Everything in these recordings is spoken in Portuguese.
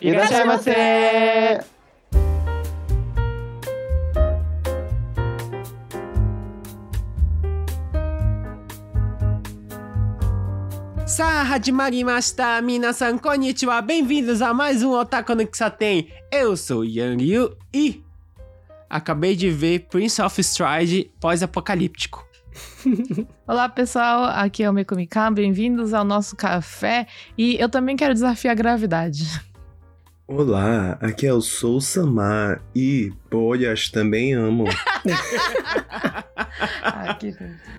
いらっしゃいませ Sa, hajimashita! Minasan, konnichiwa! Bem-vindos a mais um Otaku no Kisaten! Eu sou Yang Yu e... Acabei de ver Prince of Stride pós-apocalíptico. Olá pessoal, aqui é o Mekumika, bem-vindos ao nosso café. E eu também quero desafiar a gravidade. Olá, aqui é o Sou Samar e bolhas também amo. Ah.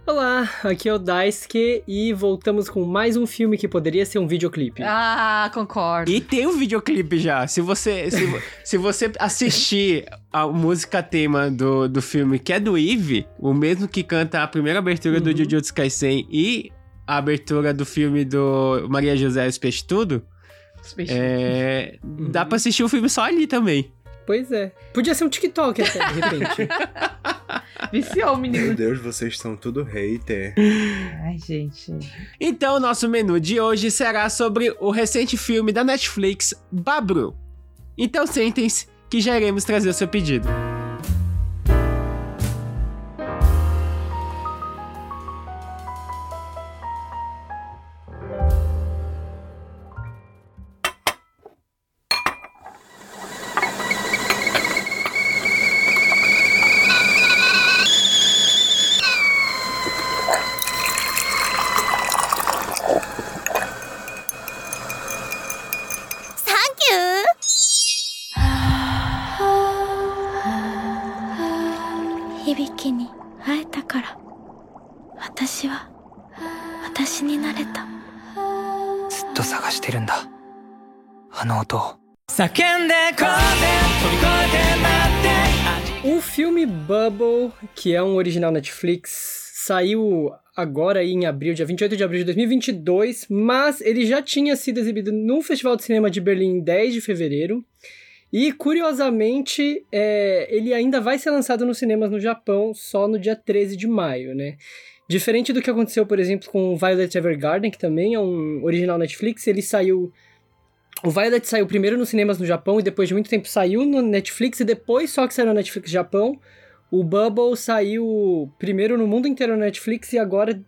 Olá, aqui é o Daisuke e voltamos com mais um filme que poderia ser um videoclipe. ah, concordo. E tem um videoclipe já. Se você, se, se você assistir a música tema do, do filme, que é do Eve, o mesmo que canta a primeira abertura do Uhum. Jujutsu Kaisen e a abertura do filme do Maria José e os Peixes Tudo, é, dá pra assistir o filme só ali também. Pois é. Podia ser um TikTok até, de repente. Viciou o Meu menino. Deus, vocês são tudo hater. Ai, gente. Então, o nosso menu de hoje será sobre o recente filme da Netflix, Babru. Então, sentem-se que já iremos trazer o seu pedido. あの音を O filme Bubble, que é um original Netflix, saiu agora aí em abril, dia 28 de abril de 2022, mas ele já tinha sido exibido no Festival de Cinema de Berlim em 10 de fevereiro. E, curiosamente, é, ele ainda vai ser lançado nos cinemas no Japão só no dia 13 de maio, né? Diferente do que aconteceu, por exemplo, com Violet Evergarden, que também é um original Netflix, ele saiu o Violet saiu primeiro nos cinemas no Japão e depois de muito tempo saiu no Netflix e depois só que saiu no Netflix Japão. O Bubble saiu primeiro no mundo inteiro no Netflix e agora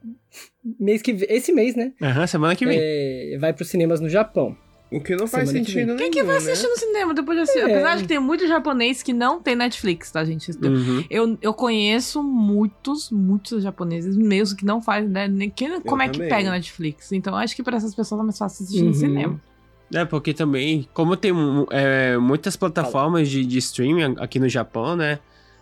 mês que esse mês, né? Aham, semana que vem. é, vai para os cinemas no Japão. O que não faz Semana que sentido nenhum, Quem que vai assistir né? no cinema depois de assistir? É. Apesar de que tem muito japonês que não tem Netflix, tá, gente? Uhum. Eu, eu conheço muitos, muitos japoneses mesmo que não fazem, né? Nem, que, como é que pega Netflix? Então acho que pra essas pessoas é mais fácil assistir Uhum. no cinema. É, porque também, como tem é, muitas plataformas de, de streaming aqui no Japão, né?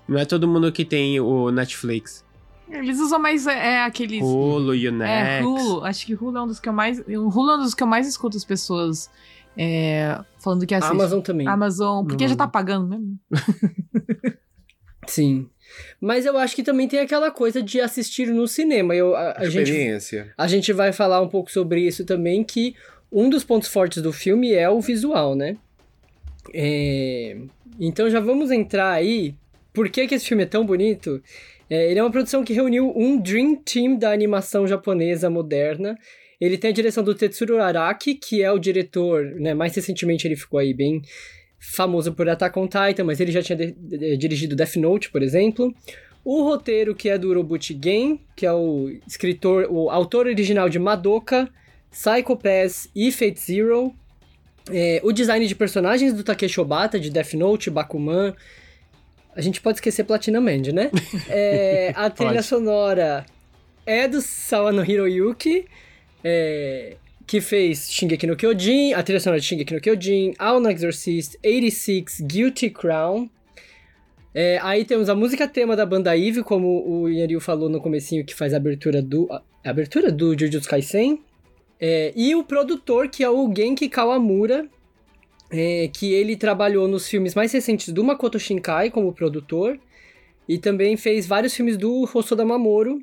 Não é todo mundo que tem o Netflix. Eles usam mais é, é, aqueles. Hulu, É, Unex. Hulu. Acho que Hulu é um dos que eu mais. O Hulu é um dos que eu mais escuto as pessoas é, falando que A assiste. Amazon também. Amazon, porque Uhum. já tá pagando mesmo. Sim. Mas eu acho que também tem aquela coisa de assistir no cinema. Eu, a, a gente Experiência. A gente vai falar um pouco sobre isso também, que um dos pontos fortes do filme é o visual, né? É, Então já vamos entrar aí. Por que, que esse filme é tão bonito? É, ele é uma produção que reuniu um Dream Team da animação japonesa moderna. Ele tem a direção do Tetsuro Araki, que é o diretor, né? Mais recentemente ele ficou aí bem famoso por Attack on Titan, mas ele já tinha de- de- dirigido Death Note, por exemplo. O roteiro que é do Urobuchi Gen, que é o escritor, o autor original de Madoka, Psycho Pass e Fate Zero. É, o design de personagens do Takeshi Obata, de Death Note, Bakuman. A gente pode esquecer Platinum End, né? É, a trilha sonora é do Sawano Hiroyuki, é, que fez Shingeki no Kyojin, a trilha sonora de Shingeki no Kyojin, no Exorcist, 86, Guilty Crown. É, aí temos a música tema da banda Eve, como o Yanryu falou no comecinho, que faz a abertura do, a a abertura do Jujutsu Kaisen. É, e o produtor, que é o Genki Kawamura, é, que ele trabalhou nos filmes mais recentes do Makoto Shinkai como produtor, e também fez vários filmes do Hosoda Mamoru,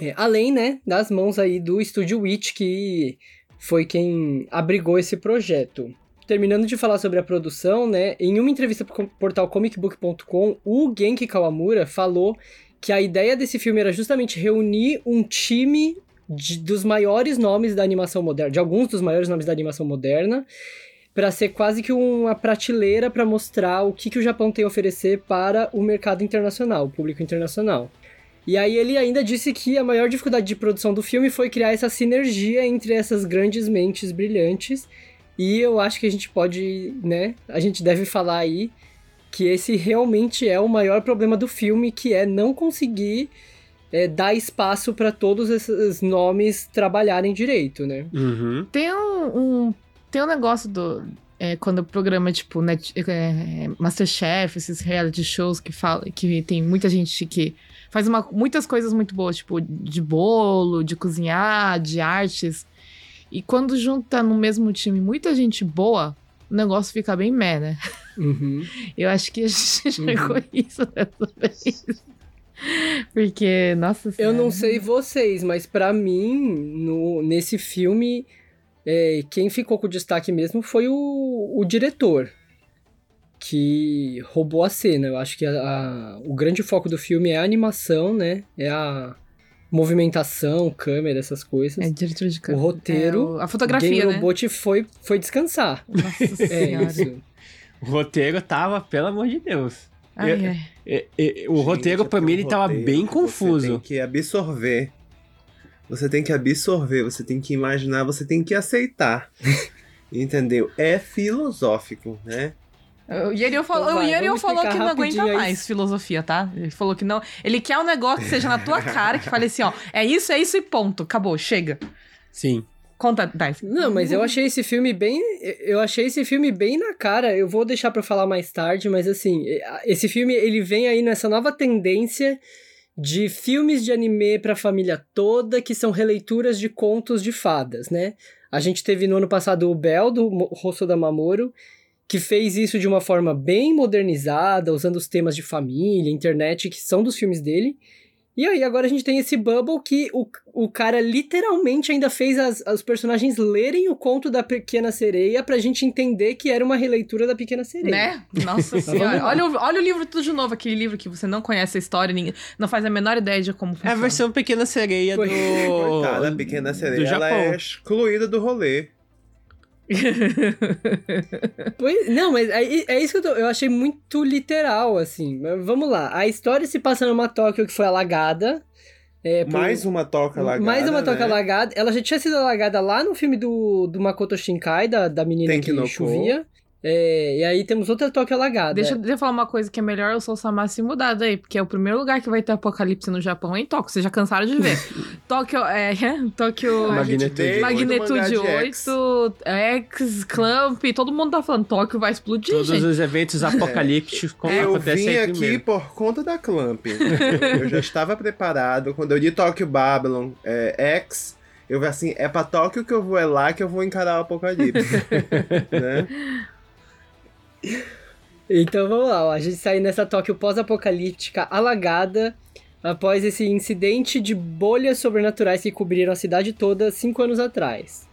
é, além, né, das mãos aí do Estúdio Witch, que foi quem abrigou esse projeto. Terminando de falar sobre a produção, né, em uma entrevista pro portal comicbook.com, o Genki Kawamura falou que a ideia desse filme era justamente reunir um time de- dos maiores nomes da animação moderna, de alguns dos maiores nomes da animação moderna, para ser quase que uma prateleira para mostrar o que, que o Japão tem a oferecer para o mercado internacional, o público internacional. E aí ele ainda disse que a maior dificuldade de produção do filme foi criar essa sinergia entre essas grandes mentes brilhantes. E eu acho que a gente pode, né? A gente deve falar aí que esse realmente é o maior problema do filme, que é não conseguir é, dar espaço para todos esses nomes trabalharem direito, né? Uhum. Tem um, um- tem um negócio do. é, quando o programa, tipo, Net, é, Masterchef, esses reality shows que fala, que tem muita gente que faz uma- muitas coisas muito boas, tipo, de bolo, de cozinhar, de artes. E quando junta no mesmo time muita gente boa, o negócio fica bem meh, né? Uhum. Eu acho que a gente Uhum. chegou isso dessa vez. Porque, nossa Eu senhora. não sei vocês, mas pra mim, no, nesse filme, é, quem ficou com destaque mesmo foi o, o diretor, que roubou a cena. Eu acho que a- a- o grande foco do filme é a animação, né? É a movimentação, câmera, essas coisas. É diretor de o câmera. roteiro, É, o- a fotografia, Game né? Robot foi, foi descansar. Nossa É senhora. isso. O roteiro tava, pelo amor de Deus. Ai, Eu- ai. E- e- o Gente, roteiro, é pra mim, ele tava bem Você tem confuso. que absorver. Você tem que absorver, você tem que imaginar, você tem que aceitar. Entendeu? É filosófico, né? O Yeriel falou, Então vai, o vamos falou que não aguenta mais filosofia, tá? Ele falou que não. Ele quer um negócio que seja na tua cara, que fale assim, ó, é isso, é isso e ponto. Acabou, chega. Sim. Conta, Dice. Não, mas eu achei esse filme bem. Eu achei esse filme bem na cara. Eu vou deixar pra falar mais tarde, mas assim, esse filme ele vem aí nessa nova tendência de filmes de anime pra família toda, que são releituras de contos de fadas, né? A gente teve no ano passado o Bell, do Mo- Hosoda Mamoru, que fez isso de uma forma bem modernizada, usando os temas de família, internet, que são dos filmes dele. E aí, agora a gente tem esse Bubble que o, o cara literalmente ainda fez as, os personagens lerem o conto da Pequena Sereia pra gente entender que era uma releitura da Pequena Sereia. Né? Nossa senhora. Olha, o- olha o livro tudo de novo, aquele livro que você não conhece a história, ninguém, não faz a menor ideia de como É funciona. a versão Pequena Sereia do. Coitada, a pequena do sereia, ela Japão. é excluída do rolê. Pois- não, mas é, é isso que eu, tô, eu achei muito literal, assim. Mas Vamos lá. A história se passa numa Tóquio que foi alagada. é, por- Mais uma toca alagada. Mais uma toca né? alagada. Ela já tinha sido alagada lá no filme do, do Makoto Shinkai, da, da menina que no Ko. chovia. É, e aí temos outra toca alagada. Deixa, deixa eu falar uma coisa que é melhor o Soul Sama se mudar daí, porque é o primeiro lugar que vai ter apocalipse no Japão é em Tóquio. Vocês já cansaram de ver. Tóquio, é, Tóquio... Magnitude. Magnitude muito mangá de X. 8, X, Clamp, todo mundo tá falando, Tóquio vai explodir, Todos gente. os eventos apocalípticos como Eu vim aqui primeiro. por conta da Clamp. eu já estava preparado. Quando eu li Tokyo Babylon é, X, eu vi assim, é pra Tóquio que eu vou, é lá que eu vou encarar o apocalipse. né? Então vamos lá, ó. a gente sai nessa Tóquio pós-apocalíptica alagada após esse incidente de bolhas sobrenaturais que cobriram a cidade toda cinco anos atrás.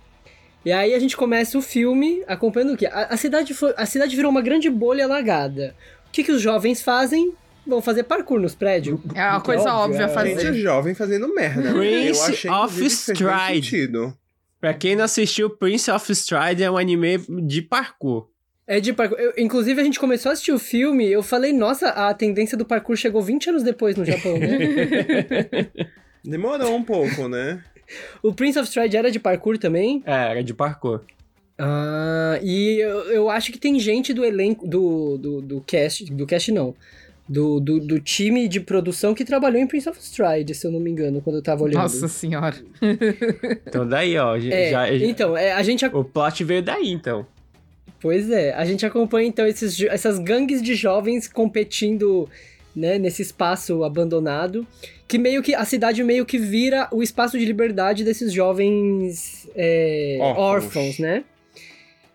E aí a gente começa o filme acompanhando o quê? A, a cidade, foi, a cidade virou uma grande bolha alagada. O que, que os jovens fazem? Vão fazer parkour nos prédios. É uma coisa óbvia a é. fazer. Gente jovem fazendo merda. Prince eu achei of Stride. Pra quem não assistiu, Prince of Stride é um anime de parkour. É de parkour. Eu- inclusive, a gente começou a assistir o filme, eu falei, nossa, a tendência do parkour chegou 20 anos depois no Japão, né? Demorou um pouco, né? o Prince of Stride era de parkour também. É, era de parkour. Ah, e eu, eu acho que tem gente do elenco, do, do, do cast, do cast não, do, do, do time de produção que trabalhou em Prince of Stride, se eu não me engano, quando eu tava olhando. Nossa senhora. Então daí, ó. já- É, já- então, é, a gente... O plot veio daí, então. Pois é, a gente acompanha então esses, essas gangues de jovens competindo, né, nesse espaço abandonado, que meio que, a cidade meio que vira o espaço de liberdade desses jovens é, Órfãos. né?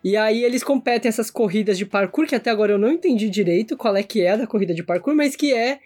E aí eles competem essas corridas de parkour, que até agora eu não entendi direito qual é que é a da corrida de parkour, mas que é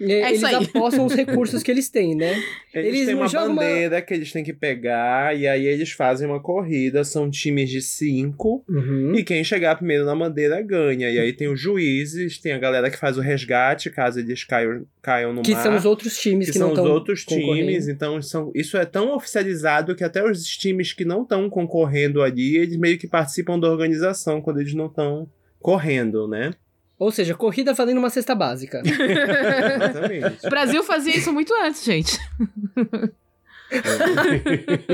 É eles isso aí. apostam os recursos que eles têm, né? Eles, Eles têm uma jogam uma- bandeira que eles têm que pegar, e aí eles fazem uma corrida, são times de cinco, Uhum. e quem chegar primeiro na bandeira ganha. E aí tem os juízes, tem a galera que faz o resgate, caso eles caiam, caiam no Que mar. são os outros times que que, são não os estão outros times, então são, isso é tão oficializado que até os times que não estão concorrendo ali, eles meio que participam da organização quando eles não estão correndo, né? Ou seja, corrida fazendo uma cesta básica. Exatamente. O Brasil fazia isso muito antes, gente.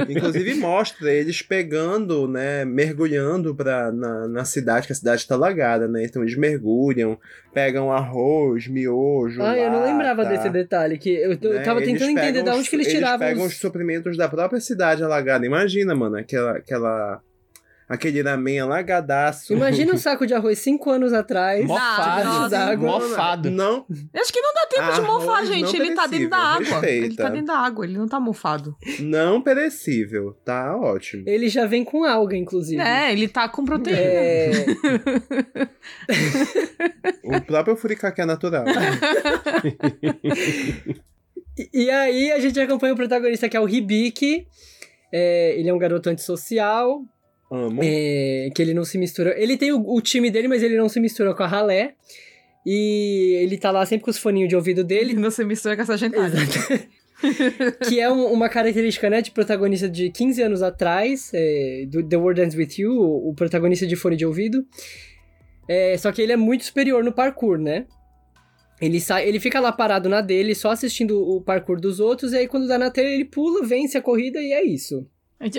Inclusive mostra eles pegando, né, mergulhando pra, na, na cidade, que a cidade tá lagada, né? Então eles mergulham, pegam arroz, miojo. ah, eu não lata, lembrava desse detalhe. Que eu, eu né? tava tentando entender pegam de os- onde que eles tiravam Eles pegam os... os suprimentos da própria cidade alagada. Imagina, mano, aquela. aquela aquele ramen alagadaço. Imagina um saco de arroz cinco anos atrás. Mofado, mofado. Não, Eu Acho que não dá tempo de Arroz mofar, não gente. Ele tá dentro da água. Ele respeita. tá dentro da água, ele não tá mofado. não perecível. Tá ótimo. Ele já vem com alga, inclusive. É, ele tá com proteína. É, O próprio furicake é natural. E- E aí a gente acompanha o protagonista que é o Hibiki. É, ele é um garoto antissocial, Amo. é, que ele não se mistura. Ele tem o, o time dele, mas ele não se mistura com a ralé. E ele tá lá sempre com os foninhos de ouvido dele. Ele não se mistura com essa gentalha. que é um- uma característica, né, de protagonista de 15 anos atrás, é, do The World Ends With You, o, o protagonista de fone de ouvido. É, só que ele é muito superior no parkour, né? Ele, sai, ele fica lá parado na dele, só assistindo o parkour dos outros, e aí quando dá na telha ele pula, vence a corrida e é isso.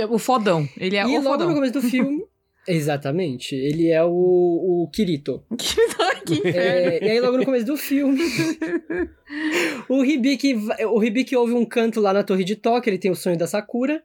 O fodão. Ele é e o logo no fodão. começo do filme... Exatamente, ele é o, o Kirito. que. É, e aí, logo no começo do filme, o Hibiki, o Hibiki ouve um canto lá na Torre de Tóquio, ele tem o sonho da Sakura,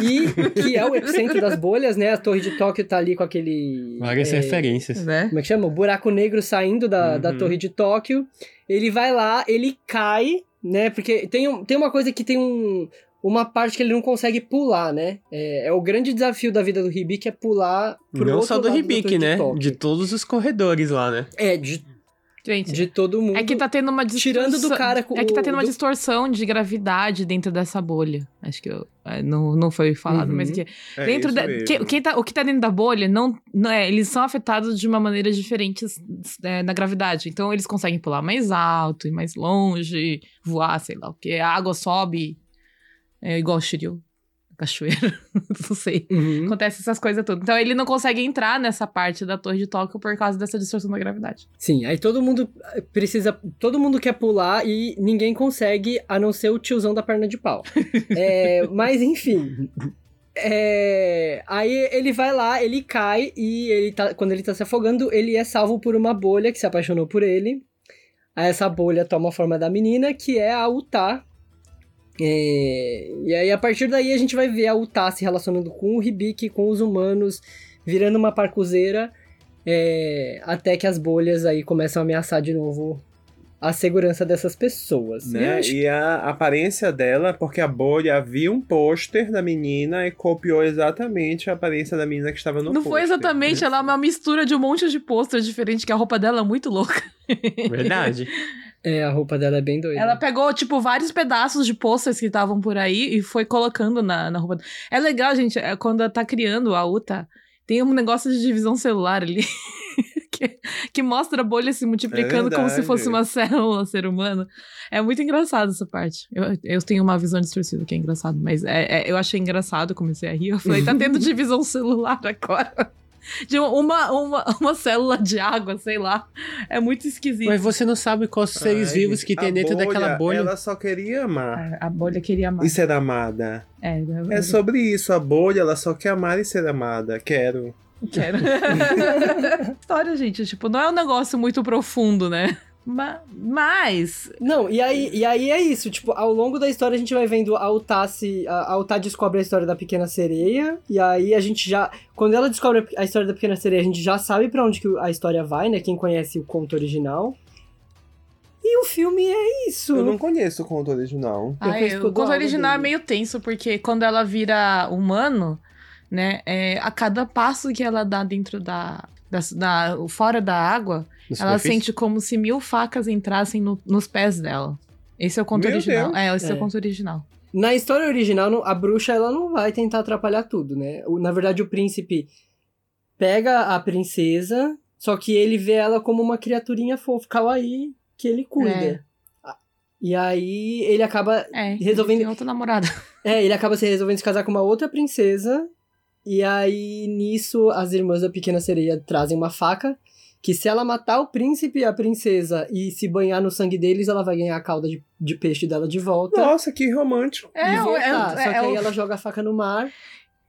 e que é o epicentro das bolhas, né? A Torre de Tóquio tá ali com aquele. Várias é, referências. Né? Como é que chama? O buraco negro saindo da, da Uhum. Torre de Tóquio. Ele vai lá, ele cai, né? Porque tem, um- tem uma coisa que tem um. Uma parte que ele não consegue pular, né? É, é o grande desafio da vida do Hibiki é pular pro Não outro só do de né? De todos os corredores lá, né? É, de, Gente, de todo mundo. é que tá tendo uma distorção. Tirando do cara com É que tá tendo uma do- distorção de gravidade dentro dessa bolha. Acho que eu- é, não, não foi falado, Uhum. mas que É dentro isso da, mesmo. que- quem tá- o que tá dentro da bolha não, não é, eles são afetados de uma maneira diferente é, na gravidade. Então eles conseguem pular mais alto e mais longe, voar, sei lá, porque a água sobe é igual o Shiryu, cachoeira, não sei. Uhum. Acontece essas coisas todas. Então ele não consegue entrar nessa parte da torre de Tóquio por causa dessa distorção da gravidade. Sim, aí todo mundo precisa. Todo mundo quer pular e ninguém consegue, a não ser o tiozão da perna de pau. É, mas enfim. É, aí ele vai lá, ele cai e ele tá, quando ele tá se afogando, ele é salvo por uma bolha que se apaixonou por ele. Aí essa bolha toma a forma da menina, que é a Utah. É, e aí a partir daí a gente vai ver a Utah se relacionando com o Hibiki, com os humanos, virando uma parcuzeira. É, até que as bolhas aí começam a ameaçar de novo a segurança dessas pessoas. E Né? acho E a aparência dela, porque a bolha havia um pôster da menina e copiou exatamente a aparência da menina que estava no não pôster. foi exatamente, ela é uma mistura de um monte de pôster diferente, que a roupa dela é muito louca. Verdade. É, a roupa dela é bem doida. Ela pegou, tipo, vários pedaços de posters que estavam por aí e foi colocando na, na roupa. É legal, gente, é, quando ela tá criando a Uta, tem um negócio de divisão celular ali. que, que mostra a bolha se multiplicando como se fosse uma célula ser humano. É muito engraçado essa parte. Eu, eu tenho uma visão distorcida que é engraçado, mas é, é- eu achei engraçado, comecei a rir. Eu falei, tá tendo divisão celular agora. De uma, uma, uma célula de água, sei lá. É muito esquisito. Mas você não sabe quais seres Ai, vivos que tem dentro daquela bolha. Ela só queria amar A, a bolha queria mais. e ser amada. É, eu- É sobre isso, a bolha, ela só quer amar e ser amada. Quero. Quero. História, gente, tipo, não é um negócio muito profundo, né? Ma- Mas. Não, e aí, e aí é isso, tipo, ao longo da história a gente vai vendo a Utah se. A, a Utah descobre a história da pequena sereia, e aí a gente já. Quando ela descobre a história da pequena sereia, a gente já sabe pra onde que a história vai, né? Quem conhece o conto original. E o filme é isso. Eu não conheço o conto original. Ai, conheço o conto original é dele. meio tenso, porque quando ela vira humano, né? é, a cada passo que ela dá dentro da. da, da- fora da água, No Ela superfície? sente como se mil facas entrassem no- nos pés dela. Esse é o conto Meu original. Deus. É, esse é. É. o conto original. Na história original, a bruxa ela não vai tentar atrapalhar tudo, né? Na verdade, o príncipe pega a princesa, só que ele vê ela como uma criaturinha fofa, kawaii, que ele cuida. É. E aí ele acaba. É, Resolvendo- tem outra namorada. É, ele acaba se resolvendo se casar com uma outra princesa. E aí, nisso, as irmãs da Pequena Sereia trazem uma faca. Que se ela matar o príncipe e a princesa e se banhar no sangue deles, ela vai ganhar a cauda de, de peixe dela de volta. Nossa, que romântico. É, e o- voltar. é, Só é, que é aí o- ela joga a faca no mar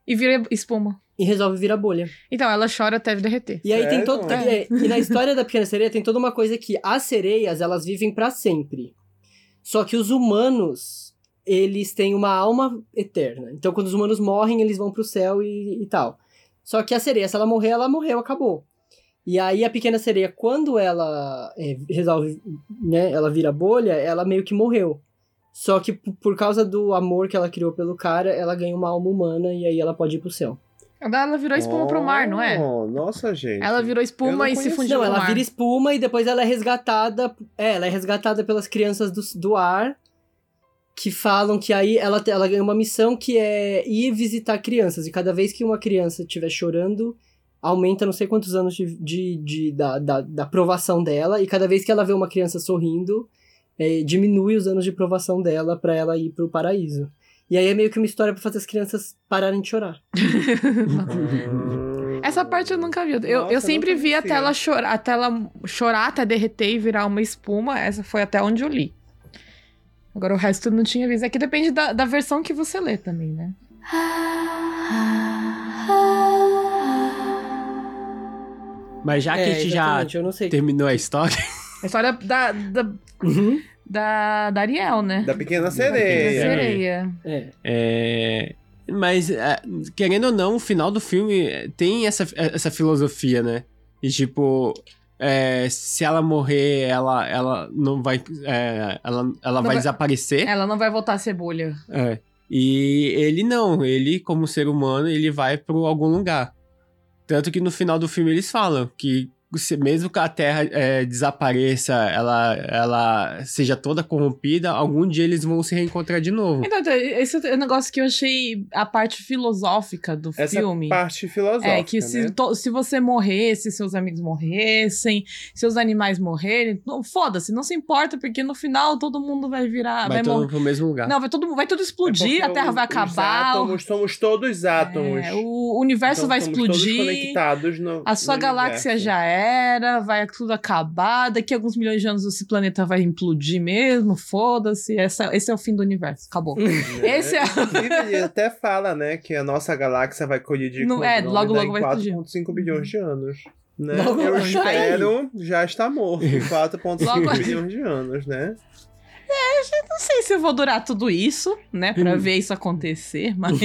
E vira espuma. e resolve virar bolha. Então, ela chora até derreter. E aí tem todo. É. E, e na história da Pequena Sereia tem toda uma coisa que as sereias, elas vivem pra sempre. Só que os humanos, eles têm uma alma eterna. Então quando os humanos morrem, eles vão pro céu e, e tal. Só que a sereia, se ela morrer, ela morreu, acabou. E aí a Pequena Sereia, quando ela é, resolve, né, ela vira bolha, ela meio que morreu. Só que por causa do amor que ela criou pelo cara, ela ganha uma alma humana e aí ela pode ir pro céu. Ela virou espuma pro mar, não é? Oh, Nossa, gente. Ela virou espuma e se fundiu Não, ela mar. vira espuma e depois ela é resgatada. É, ela é resgatada pelas crianças do, do ar. Que falam que aí ela, ela ganha uma missão que é ir visitar crianças. E cada vez que uma criança estiver chorando, aumenta não sei quantos anos de, de, de- da, da, da provação dela. E cada vez que ela vê uma criança sorrindo, é, diminui os anos de provação dela pra ela ir pro paraíso. E aí é meio que uma história pra fazer as crianças pararem de chorar. Essa parte eu nunca vi. Eu, eu Nossa, sempre não vi conhecia. até ela chorar, até ela chorar, até derreter e virar uma espuma. Essa foi até onde eu li. Agora o resto eu não tinha visto. Aqui depende da, da versão que você lê também, né? Mas já que é, a gente já exatamente, eu não sei. terminou a história, A história da, da, Uhum. da, da Ariel, né? Da Pequena Da Sereia. sereia. É. é... Mas, é, querendo ou não, o final do filme é, tem essa, essa filosofia, né? E tipo, é, se ela morrer, ela, ela não vai. é, ela ela vai, vai- desaparecer. Ela não vai voltar a ser bolha. É. E ele não, ele, como ser humano, ele vai para algum lugar. Tanto que no final do filme eles falam que mesmo que a Terra é, desapareça, ela, ela seja toda corrompida, algum dia eles vão se reencontrar de novo. Então, esse é o negócio que eu achei a parte filosófica do Essa filme. parte filosófica, É, que se, né? to- se você morresse, seus amigos morressem, seus animais morrerem, foda-se, não se importa, porque no final todo mundo vai virar. vai Vai, todo morrer. mundo pro mesmo lugar. Não, vai tudo, vai tudo É explodir, porque a Terra o- vai os acabar. átomos, somos todos átomos. é, o universo Então, vai somos todos explodir. conectados no, A sua no galáxia universo. já era, vai tudo acabar. Daqui a alguns milhões de anos esse planeta vai implodir mesmo. Foda-se. Esse é o fim do universo. Acabou. Esse é- ele até fala, né, que a nossa galáxia vai colidir Não- com é, o logo, logo em explodir. 4,5 bilhões de anos. Né? Logo, Eu espero já está morto em 4,5 Logo- bilhões de anos, né? Não sei se eu vou durar tudo isso, né? Pra ver isso acontecer, mas.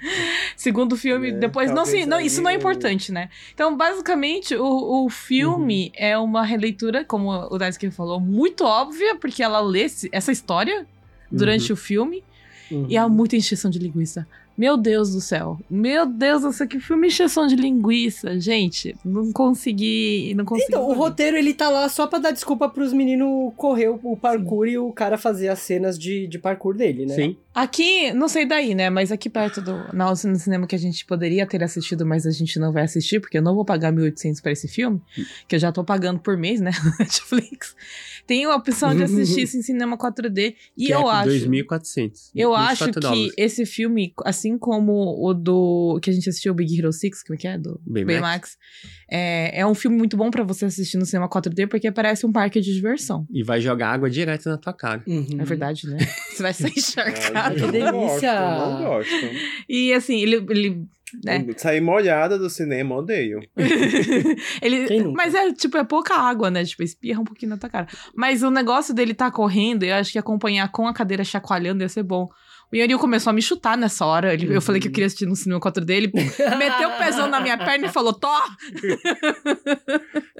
Segundo o filme, É, depois. Não, sim, não, isso não é importante, né? Então, basicamente, o, o filme Uhum. é uma releitura, como o Daisuke falou, muito óbvia, porque ela lê essa história durante o filme. E Uhum. há muita encheção de linguiça. Meu Deus do céu. Meu Deus do céu, que filme encheção de linguiça. Gente, não consegui. Não consegui. Então, o roteiro ele tá lá só pra dar desculpa pros meninos correr o parkour e o cara fazer as cenas de, de parkour dele, né? Sim. Aqui, não sei daí, né? Mas aqui perto do. Na no cinema que a gente poderia ter assistido, mas a gente não vai assistir, porque eu não vou pagar 1.800 pra esse filme, que eu já tô pagando por mês, né? no Netflix. Tem a opção de assistir isso em cinema 4D. E que eu é acho. 2.400. Eu 24 acho que dólares. esse filme, assim como o do que a gente assistiu, o Big Hero 6, como é que é? Do Baymax. Baymax, é, é um filme muito bom pra você assistir no cinema 4D, porque parece um parque de diversão. E vai jogar água direto na tua cara. Uhum. É verdade, né? Você vai ser Ah, encharcado. que eu não delícia! Gosto, não gosto. E assim, ele. ele né? Sair molhada do cinema, odeio. ele mas é tipo, é pouca água, né? Tipo, espirra um pouquinho na tua cara. Mas o negócio dele tá correndo, eu acho que acompanhar com a cadeira chacoalhando ia ser bom. O Yanil começou a me chutar nessa hora. Ele- Eu falei que eu queria assistir no cinema 4 dele. Meteu o pezão na minha perna e falou: Tó!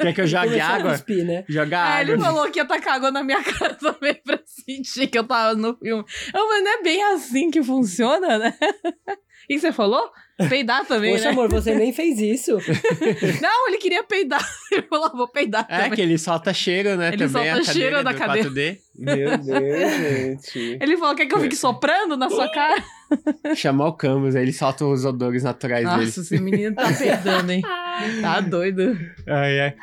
Quer que eu jogue água? cuspir, né? Jogar Aí água. ele falou que ia tacar água na minha cara também pra sentir que eu tava no filme. Eu falei, não é bem assim que funciona, né? O que você falou? Peidar também, Poxa, né? amor, você nem fez isso. Não, ele queria peidar. Ele falou, "Ah, vou peidar É, também. que ele solta cheiro, né? Ele também, solta a cheiro da cadeira. 4D. Meu Deus, gente. Ele falou, quer que eu fique soprando na sua cara? Chamar o Camus, aí ele solta os odores naturais dele. Nossa, esse menino tá peidando, hein? Tá doido. Ai, ai.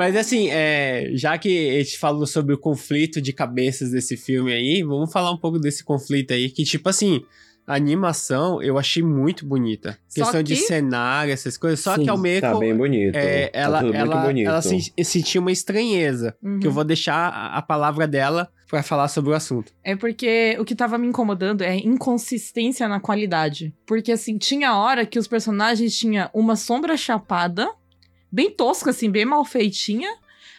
Mas assim, é, já que a gente falou sobre o conflito de cabeças desse filme aí, vamos falar um pouco desse conflito aí, que tipo assim, a animação eu achei muito bonita. Só Questão de que- cenário, essas coisas, só Sim, que ao meio Tá bem bonito. é, tá ela, tudo muito ela, bonito. ela sen- sentiu uma estranheza, Uhum. que eu vou deixar a, a palavra dela pra falar sobre o assunto. É porque o que tava me incomodando é a inconsistência na qualidade. Porque, assim, tinha hora que os personagens tinham uma sombra chapada, bem tosca, assim, bem mal feitinha,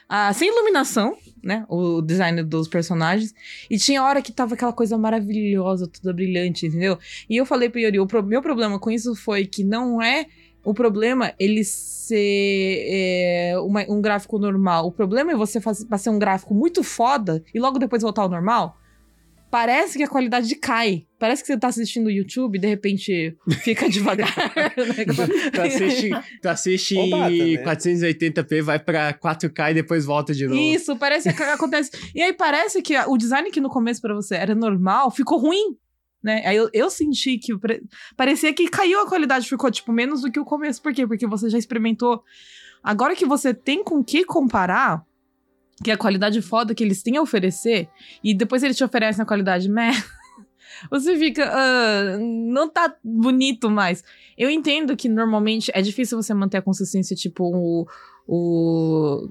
ah, sem iluminação, né? O design dos personagens. E tinha hora que tava aquela coisa maravilhosa, toda brilhante, entendeu? E eu falei pro Yuri, o pro- meu problema com isso foi que não é o problema ele ser é, uma- um gráfico normal. O problema é você faz- fazer um gráfico muito foda e logo depois voltar ao normal. Parece que a qualidade cai. Parece que você tá assistindo o YouTube e de repente fica devagar. negócio. Tu assiste, tu assiste Combata, né? 480p, vai pra 4K e depois volta de novo. Isso, parece que acontece. E aí parece que o design que no começo pra você era normal, ficou ruim. Né? Aí eu, eu senti que pre- parecia que caiu a qualidade, ficou tipo menos do que o começo. Por quê? Porque você já experimentou. Agora que você tem com que comparar, que é a qualidade foda que eles têm a oferecer, e depois eles te oferecem a qualidade meh, você fica. "Ah, não tá bonito mais. Eu entendo que normalmente é difícil você manter a consistência, tipo, o. o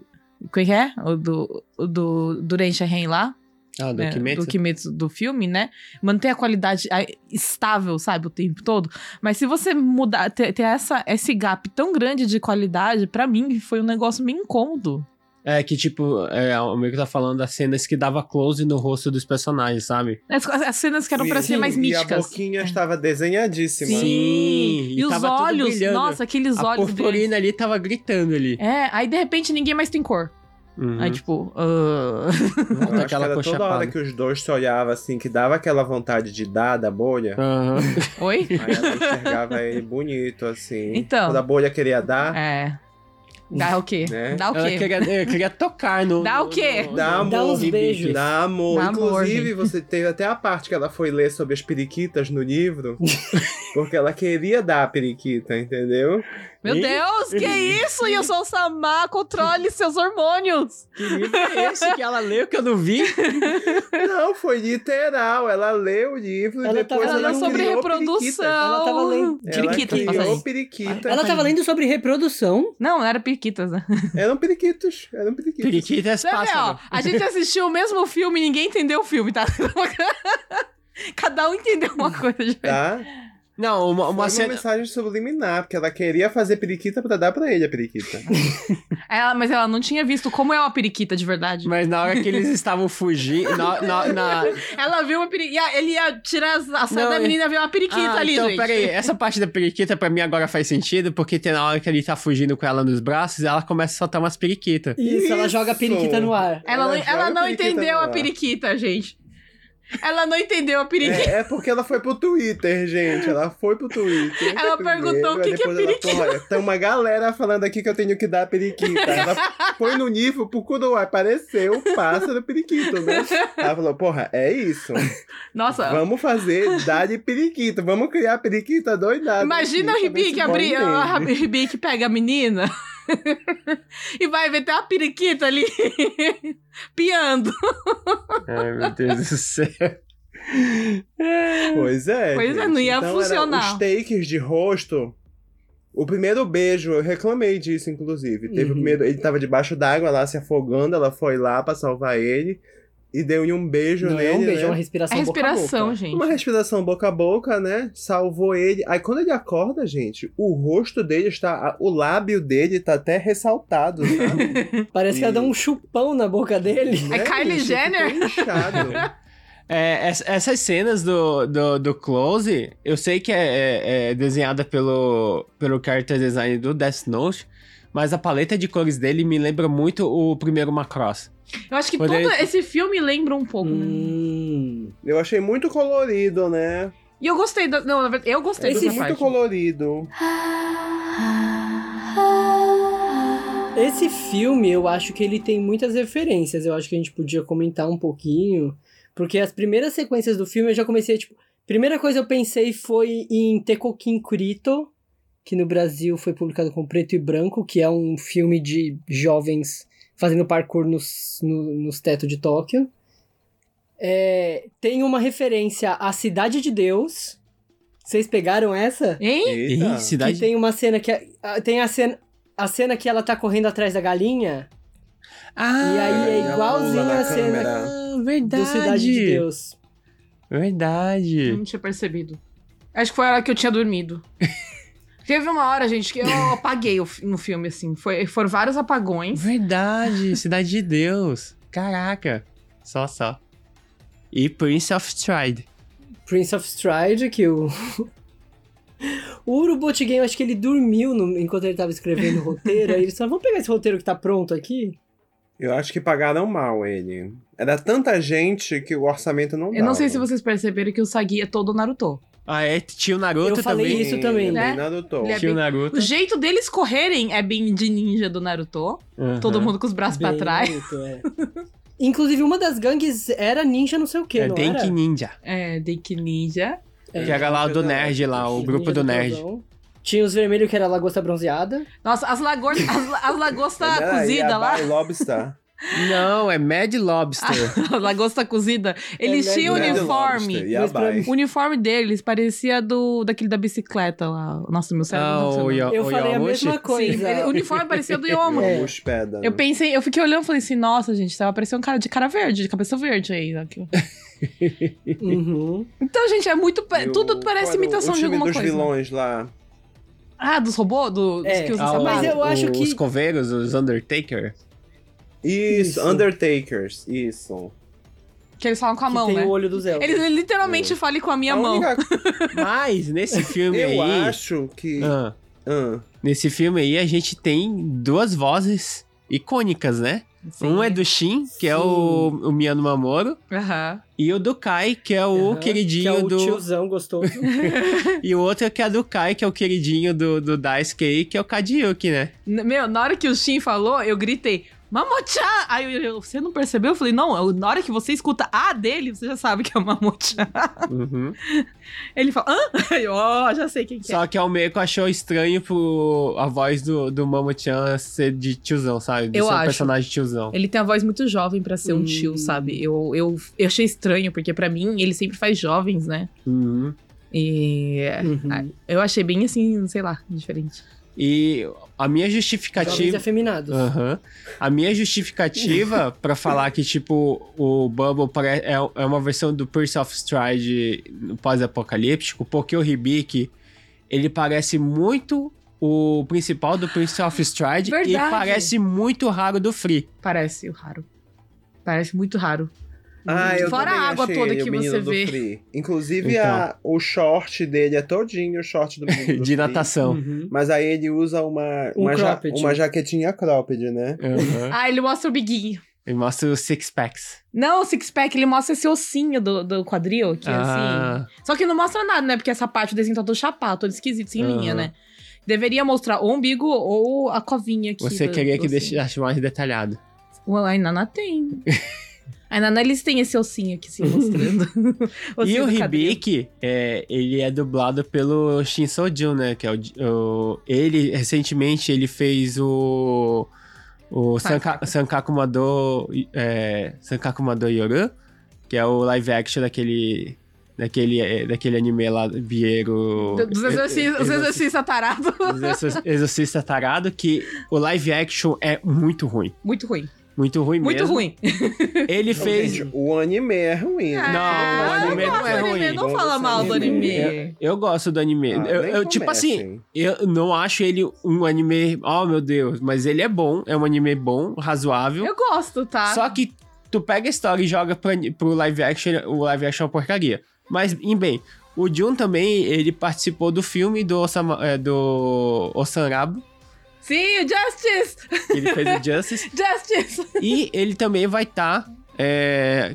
como é que é? O do, o do Durante a Ren lá, Ah, do né, Kimetsu? do Kimetsu do filme, né? Manter a qualidade estável, sabe, o tempo todo. Mas se você mudar, ter, ter essa, esse gap tão grande de qualidade, pra mim foi um negócio meio incômodo. É, que tipo, é, o amigo tá falando das cenas que dava close no rosto dos personagens, sabe? As, as cenas que eram pra Sim, ser mais E a míticas. boquinha estava desenhadíssima. Sim. E, e os olhos, nossa, aqueles a olhos. purpurina brilhantes. ali tava gritando ali. É, aí de repente ninguém mais tem cor. Uhum. Aí tipo. ah. Eu acho que aquela era toda hora que os dois se olhavam assim, que dava aquela vontade de dar da bolha. Aham. Oi? Aí ela enxergava ele bonito, assim. Então. Quando a bolha queria dar, É. Dá o quê? Né? Dá o quê? queria, eu queria tocar no. Dá o quê? no- dá no- amor. Dá uns beijos. Dá amor. Dá amor, Inclusive, gente. você teve até a parte que ela foi ler sobre as periquitas no livro. porque ela queria dar a periquita, entendeu? Meu. Deus, que isso? E eu sou o Samar, controle seus hormônios. Que livro é esse que ela leu que eu não vi? Não, foi literal. Ela leu o livro Ela e depois tava Ela é sobre reprodução. Ela tava lendo- periquita. Ela criou periquita. Ela tava lendo sobre reprodução. Não, não era periquitas, né? Eram periquitos. Eram periquitos. Periquita é Você vê, ó, pássaro. a gente assistiu o mesmo filme e ninguém entendeu o filme, tá? Cada um entendeu uma coisa diferente. Tá? Não, uma, Foi uma uma cena. mensagem subliminar, porque ela queria fazer periquita pra dar pra ele a periquita. Ela, mas ela não tinha visto como é uma periquita de verdade. Mas na hora que eles estavam fugindo. Na, na, na- Ela viu uma periquita. Ele ia tirar as- a saia Não, da menina e ver uma periquita Ah, ali, então, gente. peraí, essa parte da periquita pra mim agora faz sentido, porque tem na hora que ele tá fugindo com ela nos braços, ela começa a soltar umas periquitas. Isso, ela Isso. joga a periquita no ar. Ela, não- Ela ela não entendeu a periquita, gente. Ela não entendeu a periquita. É, é porque ela foi pro Twitter, gente. Ela foi pro Twitter. Ela perguntou o que que é periquita. Olha, tem uma galera falando aqui que eu tenho que dar periquita. Ela foi no nível, procurou, apareceu o pássaro periquito, né? Ela falou, porra, é isso. Nossa, Vamos fazer, dar de periquito. Vamos criar periquita doidada. Imagina o aqui, Ribic se abrir. A. Ribic pega a menina e vai ver tem uma periquita ali piando. Ai, meu Deus do céu. Pois é. Pois é, gente. não ia então, funcionar. Os takes de rosto. O primeiro beijo, eu reclamei disso, inclusive. Teve Uhum. o primeiro. Ele tava debaixo d'água lá se afogando, ela foi lá pra salvar ele. E deu um beijo Não nele. é um beijo, é né? uma É respiração, respiração, boca a boca. gente. Uma respiração boca a boca, né? Salvou ele. Aí quando ele acorda, gente, o rosto dele está. O lábio dele tá até ressaltado, sabe? Parece que ela dá um chupão na boca dele. É Kylie bicho? Jenner? Inchado. É, ess- essas cenas do, do, do Close, eu sei que é, é- é desenhada pelo, pelo character design do Death Note, Mas a paleta de cores dele me lembra muito o primeiro Macross. Eu acho que Quando todo ele- esse filme lembra um pouco. né? Hum. Eu achei muito colorido, né? E eu gostei da. Não, na verdade, eu gostei Esse dessa muito parte. colorido. Esse filme, eu acho que ele tem muitas referências. Eu acho que a gente podia comentar um pouquinho. Porque as primeiras sequências do filme eu já comecei, tipo. Primeira coisa eu pensei foi em Tekokin Kurito, que no Brasil foi publicado com preto e branco, que é um filme de jovens fazendo parkour nos, no- nos tetos de Tóquio. É, tem uma referência à Cidade de Deus. Vocês pegaram essa? Hein? Eita. Cidade. Que tem uma cena que. é- Tem a cena. A cena que ela tá correndo atrás da galinha. Ah, E aí é igualzinho pula na a cena ah, verdade. do Cidade de Deus. Verdade. Não tinha percebido. Acho que foi a hora que eu tinha dormido. Teve uma hora, gente, que eu apaguei no filme, assim. Foi, foram vários apagões. Verdade, Cidade de Deus. Caraca. Só, só. E Prince of Stride. Prince of Stride, que o. O Urubot Game, acho que ele dormiu no- enquanto ele tava escrevendo o roteiro. Aí eles falaram: vamos pegar esse roteiro que tá pronto aqui? Eu acho que pagaram mal ele. Era tanta gente que o orçamento não Eu não sei se vocês perceberam que o Sagi é todo Naruto. Ah, é? Tinha o Naruto Eu falei também. isso também. Né? Bem Naruto. É Tinha o bem- Naruto. O jeito deles correrem é bem de ninja do Naruto. Aham. Todo mundo com os braços pra Bem trás. Naruto, é. Inclusive, uma das gangues era ninja não sei o que, É não Denki era? Ninja. É, Denki Ninja. É, que era lá o do Nerd lá, o grupo do Nerd. Tinha os vermelhos que era a lagosta bronzeada. Nossa, as, lagor... as, as lagosta cozida lá. Lobster. Não, é Mad Lobster. Lagosta cozida. Eles Mad tinham uniforme. Lobster, E O uniforme deles parecia do daquele da bicicleta lá. Nossa, meu cérebro Ah, não o funciona. Yo- Eu o falei a mesma coisa. Sim, ele- o uniforme parecia do Yomo. É. Yomushi Peda. Eu pensei, eu fiquei olhando e falei assim, nossa, gente, tava parecendo um cara de cara verde, de cabeça verde aí. aqui. Uhum. Então, gente, é muito. pa- o- Tudo parece o- imitação o de alguma dos coisa. vilões lá. Ah, dos robôs? Do, dos É. que usam Ah? Mas eu acho os que- coveiros, os Undertaker. Isso, Isso. Undertakers. Isso. Que eles falam com a que mão, tem né? o olho do Zelda. Eles literalmente falam com a minha A mão. única- Mas nesse filme Eu aí. acho que. Ah, Ah. nesse filme aí a gente tem duas vozes icônicas, né? Sim. Um é do Shin, que é o, o Miyano Mamoro, Aham. e o do Kai, que é o Aham, queridinho que é o do. tiozão gostoso. E o outro é que é do Kai, que é o queridinho do, do Daisuke, que é o Kadiyuki, né? N- Meu, na hora que o Shin falou, eu gritei, Mamochan! Aí eu, eu- você não percebeu? Eu falei, não, eu- na hora que você escuta a dele, você já sabe que é o Mamochan. Uhum. Ele fala, hã? Aí eu, ó, já sei quem que é. Só que a Almeco achou estranho pro, a voz do, do Mamo-chan ser de tiozão, sabe? De Eu ser um acho. personagem tiozão. Ele tem a voz muito jovem pra ser um Hum. tio, sabe? Eu, eu, eu achei estranho, porque pra mim ele sempre faz jovens, né? Uhum. E Uhum. eu achei bem assim, sei lá, diferente. E a minha justificativa. afeminados. Aham. A minha justificativa pra falar que, tipo, o Bubble é, é uma versão do Prince of Stride pós-apocalíptico, porque o Hibiki, ele parece muito o principal do Prince of Stride e parece muito raro do Free. Parece o raro. Parece muito raro. Ah, eu Fora a água toda que o você vê. Free. Inclusive, Então. a, o short dele é todinho o short do menino do de Free. natação. Uhum. Mas aí ele usa uma, Um uma, ja- uma jaquetinha cropped, né? Aham. Ah, ele mostra o biguinho. Ele mostra os six packs. Não, o six-pack, ele mostra esse ossinho do, do quadril, que é assim. Ah, Só que não mostra nada, né? Porque essa parte do desenho tá todo chapado, todo esquisito, sem Aham. linha, né? Deveria mostrar o umbigo ou a covinha aqui. você do- queria do que deixasse mais detalhado. A Inanna tem. a Inanna, eles têm esse ossinho aqui se mostrando. E o. Hibiki, é, ele é dublado pelo Shin Soo-jun, né? Que é o, o- Ele, recentemente, ele fez o... O Sanka. Sankaku Mado... É, Sankaku Mado Yoru, que é o live action daquele... Daquele, é, daquele anime lá, Biero... Do- Dos exorcistas, os exorcistas tarados. Exorcista, Exorcista Tarado, que o live action é muito ruim. Muito ruim. Muito ruim Muito mesmo. ruim. Ele Não, fez... gente, o anime é ruim. né? Não, o anime eu não gosto é do anime, ruim. Não fala mal do anime. Eu gosto do anime. Ah, eu, eu, tipo assim, eu não acho ele um anime. Oh, meu Deus, mas ele é bom. É um anime bom, razoável. Eu gosto, tá? Só que tu pega a história e joga pra, pro live action, o live action é uma porcaria. Mas, em bem, o Jun também, ele participou do filme do, Osama, é, do Osanrabo. Sim, o Justice! Ele fez o Justice. Justice! E ele também vai estar.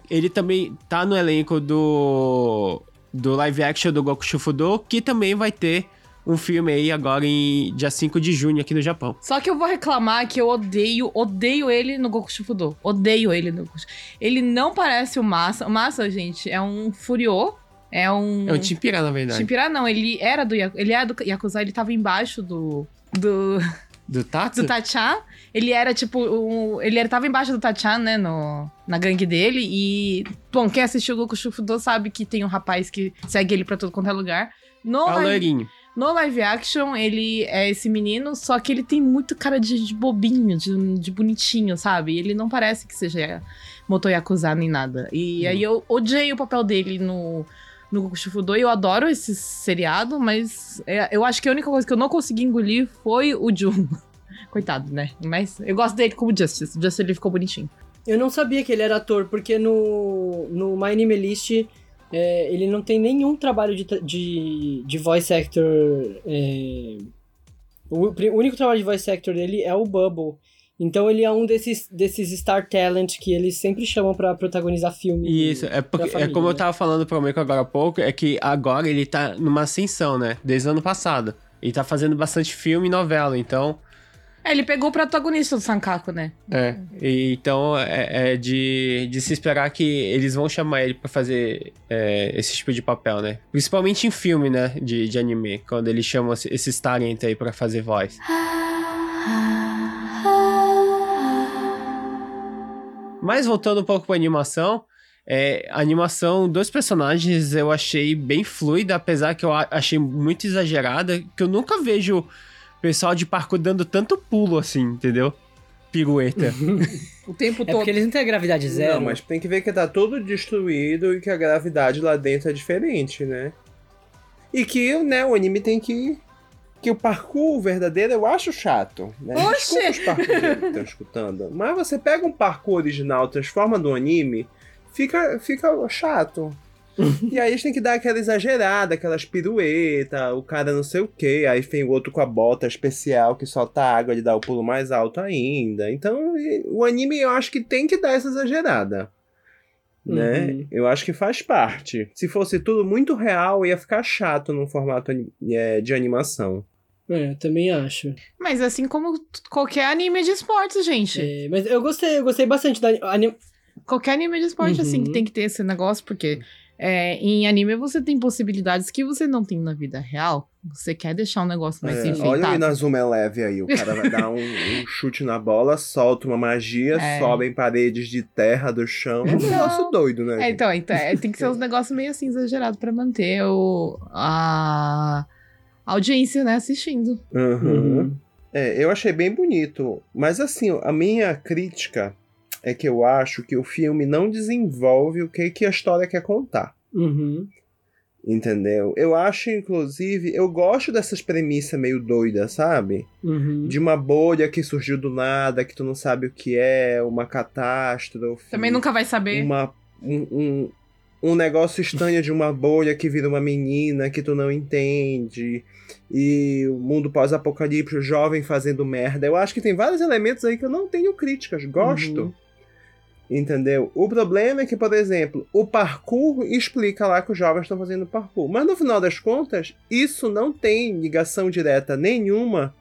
ele também tá no elenco do. Do live action do Goku Shufudo, que também vai ter um filme aí agora em dia 5 de junho aqui no Japão. Só que eu vou reclamar que eu odeio, odeio ele no Goku Shufudo. Odeio ele no Goku Ele não parece o Massa. O Massa, gente, é um Furiô. É um. É um Chimpira, na verdade. Chimpira não, ele era do Yakuza. Ele era do Yakuza, ele tava embaixo do. Do. Do Tatsu? Do Tachan. Ele era tipo. Um, ele era, tava embaixo do Tachan, né? No, na gangue dele. E. Bom, quem assistiu o Goku Shufudo sabe que tem um rapaz que segue ele pra todo quanto é lugar. No É live- no live action, ele é esse menino, só que ele tem muito cara de, de bobinho, de, de bonitinho, sabe? Ele não parece que seja Moto Yakuza nem nada. E aí eu odiei o papel dele no, no Goku. Eu adoro esse seriado, mas é, eu acho que a única coisa que eu não consegui engolir foi o Jun. Coitado, né? Mas eu gosto dele como Justice. Justice ele ficou bonitinho. Eu não sabia que ele era ator, porque no, no My Anime List é, ele não tem nenhum trabalho de, de, de voice actor. é, o, o único trabalho de voice actor dele é o Bubble. Então ele é um desses, desses Star Talent que eles sempre chamam pra protagonizar filme. Isso, é, porque, família, é como eu né? tava falando pro Meiko agora há pouco, é que agora ele tá numa ascensão, né? Desde o ano passado. Ele tá fazendo bastante filme e novela, então. É, ele pegou o protagonista do Sankaku, né? É. E, então é, é de, de se esperar que eles vão chamar ele pra fazer é, esse tipo de papel, né? Principalmente em filme, né? De, de anime, quando eles chamam esse- esses talentos aí pra fazer voz. Mas voltando um pouco pra animação, é, a animação dos personagens eu achei bem fluida, apesar que eu achei muito exagerada, que eu nunca vejo pessoal de parkour dando tanto pulo assim, entendeu? Pirueta. O tempo É todo. porque eles não têm a gravidade zero. Não, mas tem que ver que tá tudo destruído e que a gravidade lá dentro é diferente, né? E que, né, o anime tem que. Que o parkour verdadeiro eu acho chato. Né? Desculpa os parkour que estão escutando. Mas você pega um parkour original, transforma no anime, fica, fica chato. e aí eles têm que dar aquela exagerada, aquelas piruetas, o cara não sei o que, aí vem o outro com a bota especial que solta água, ele dá o pulo mais alto ainda. Então, o anime eu acho que tem que dar essa exagerada. Né? Uhum. Eu acho que faz parte. Se fosse tudo muito real, ia ficar chato num formato é, de animação. É, eu também acho. Mas assim como qualquer anime de esportes, gente. É, mas eu gostei, eu gostei bastante da anim... Qualquer anime de esporte, assim, Uhum. que tem que ter esse negócio, porque é, em anime você tem possibilidades que você não tem na vida real. Você quer deixar um negócio mais É, olha o enfeitado. Inazuma Eleve aí. O cara vai dar um, um chute na bola, solta uma magia, É. sobem paredes de terra do chão. É um Então- negócio doido, né? É, então, então é, tem que ser uns negócios meio assim exagerados pra manter o, a audiência, né, assistindo. Uhum. É, eu achei bem bonito. Mas assim, a minha crítica é que eu acho que o filme não desenvolve o que, que a história quer contar. Uhum. Entendeu? Eu acho, inclusive, eu gosto dessas premissas meio doidas, sabe? Uhum. De uma bolha que surgiu do nada, que tu não sabe o que é, uma catástrofe. Também nunca vai saber. uma, um, um, um negócio estranho de uma bolha que vira uma menina que tu não entende. E o mundo pós-apocalipse, o jovem fazendo merda. Eu acho que tem vários elementos aí que eu não tenho críticas, gosto. Uhum. Entendeu? O problema é que, por exemplo, o parkour explica lá que os jovens estão fazendo parkour. Mas no final das contas, isso não tem ligação direta nenhuma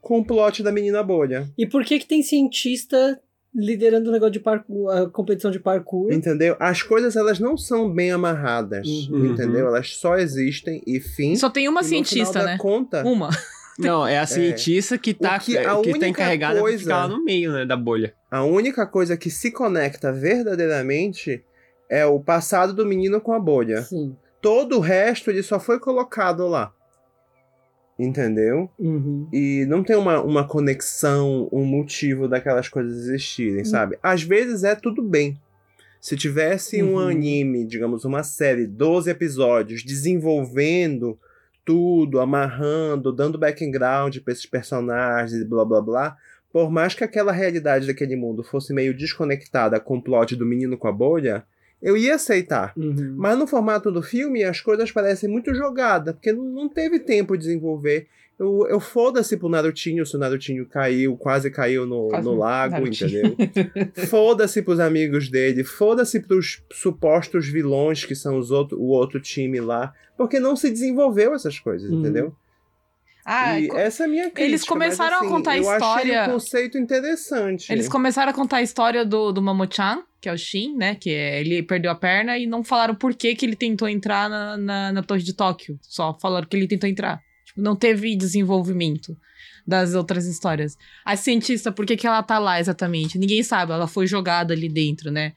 com o plot da menina bolha. E por que que tem cientista liderando o negócio de parkour, a competição de parkour? Entendeu? As coisas elas não são bem amarradas, Uhum. entendeu? Elas só existem e fim. Só tem uma cientista, né? Conta, Uma. Não, é a cientista que tá, que- a que única tá encarregada coisa- de ficar lá no meio, né, da bolha. A única coisa que se conecta verdadeiramente é o passado do menino com a bolha. Sim. Todo o resto ele só foi colocado lá. Entendeu? Uhum. E não tem uma, uma conexão, um motivo daquelas coisas existirem, sabe? Às vezes é tudo bem. Se tivesse um Uhum. anime, digamos, uma série, 12 episódios, desenvolvendo tudo, amarrando, dando background pra esses personagens blá blá blá, por mais que aquela realidade daquele mundo fosse meio desconectada com o plot do menino com a bolha, eu ia aceitar. Uhum. Mas no formato do filme, as coisas parecem muito jogadas, porque não, teve tempo de desenvolver. Eu, eu foda-se pro Narutinho se o Narutinho caiu, quase caiu no, Quase no lago, Narutinho. entendeu? foda-se pros amigos dele, foda-se pros supostos vilões que são os outro, o outro time lá, porque não se desenvolveu essas coisas, Uhum. entendeu? Ah, e essa é a minha crítica. eles começaram mas, a assim, contar a eu história- achei o conceito interessante. Eles começaram a contar a história do, do Mamochan, que é o Shin, né? Que é, ele perdeu a perna e não falaram por que, que ele tentou entrar na, na, na Torre de Tóquio. Só falaram que ele tentou entrar. Tipo, não teve desenvolvimento das outras histórias. A cientista, por que, que ela tá lá exatamente? Ninguém sabe, ela foi jogada ali dentro, né?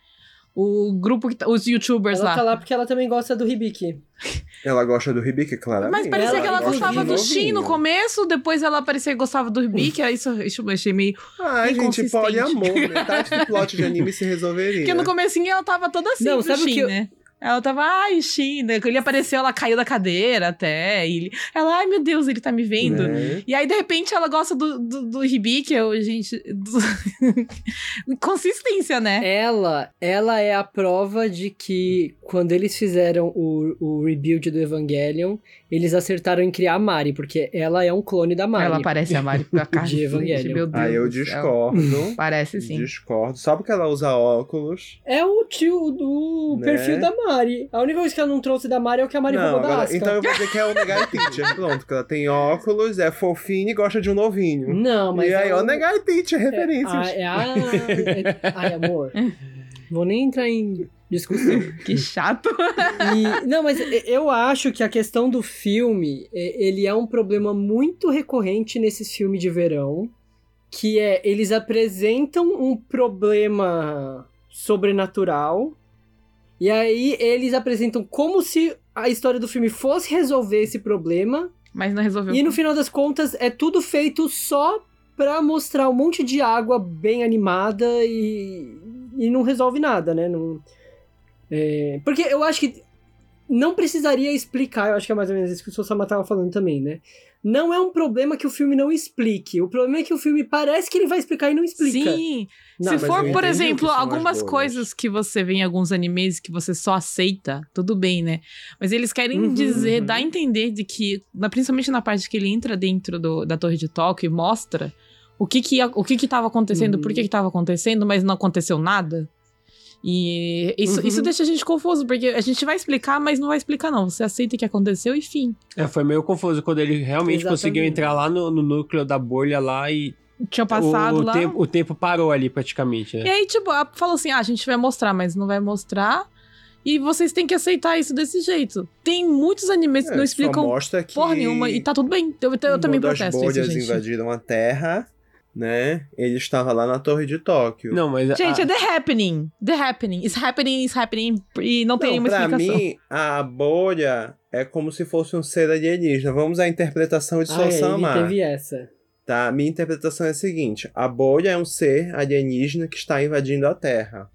O grupo, que tá- os youtubers Ela lá. tá lá porque ela também gosta do Hibiki. Ela gosta do Hibiki, claramente. Mas parecia Ela que ela gosta gostava do Shin no começo, depois ela parecia que gostava do Hibiki, aí isso, isso eu achei meio... Ai, gente, inconsistente. poliamor. Metade do plot de anime se resolveria. Porque no comecinho ela tava toda assim Não, pro sabe o Shin, que eu- né? Ela tava, ai? Quando ele apareceu, ela caiu da cadeira até. E ele- ela, ai, meu Deus, ele tá me vendo. Né? E aí, de repente, ela gosta do, do, do Hibiki, eu, gente. do- Consistência, né? Ela, ela é a prova de que quando eles fizeram o, o rebuild do Evangelion, eles acertaram em criar a Mari, porque ela é um clone da Mari. Ela parece a Mari pra cá. De Evangelion. Meu Deus Aí eu do céu. discordo. Parece sim. Discordo. Só porque ela usa óculos. É o tio do Né? perfil da Mari. A única coisa que ela não trouxe da Mari é o que a Mari Não, roubou da agora, Asuka. então eu vou dizer que é o Negai Teacher. Pronto, porque ela tem óculos, é fofinha e gosta de um novinho. Não, mas e aí, é o- Negai Teacher, é, referências. a- é a... é- Ai, amor. Vou nem entrar em discussão. Que chato. E- não, mas eu acho que a questão do filme, ele é um problema muito recorrente nesses filmes de verão, que é, eles apresentam um problema sobrenatural, e aí eles apresentam como se a história do filme fosse resolver esse problema, Mas não resolveu. e no final das contas é tudo feito só pra mostrar um monte de água bem animada e, e não resolve nada, né? Não, é, porque eu acho que não precisaria explicar, eu acho que é mais ou menos isso que o Sossama tava falando também, né? Não é um problema que o filme não explique. O problema é que o filme parece que ele vai explicar e não explica. Sim. Não, Se for, por exemplo, as algumas coisas que você vê em alguns animes que você só aceita, tudo bem, né? Mas eles querem Uhum, dizer, uhum. dar a entender de que, principalmente na parte que ele entra dentro do- da Torre de Tóquio e mostra o que que, o que que tava acontecendo, Uhum. por que que tava acontecendo, mas não aconteceu nada. E isso, Uhum. isso deixa a gente confuso, porque a gente vai explicar, mas não vai explicar não. Você aceita que aconteceu e fim. É, foi meio confuso quando ele realmente Exatamente. conseguiu entrar lá no, no núcleo da bolha lá e Tinha passado o, lá. Tempo, o tempo parou ali praticamente, E né? aí, tipo, ela falou assim: ah, a gente vai mostrar, mas não vai mostrar. E vocês têm que aceitar isso desse jeito. Tem muitos animes que É, não só explicam que porra nenhuma. E tá tudo bem. Eu, eu também quando as protesto bolhas isso, gente. invadiram a Terra, né? Ele estava lá na Torre de Tóquio. Não, mas. Gente, a- é The Happening. The Happening. It's happening, it's happening. E não tem Não, nenhuma pra explicação. mim, a bolha é como se fosse um ser alienígena. Vamos à interpretação de Ah, é, ele Sosama. teve essa. Tá? Minha interpretação é a seguinte: a bolha é um ser alienígena que está invadindo a Terra,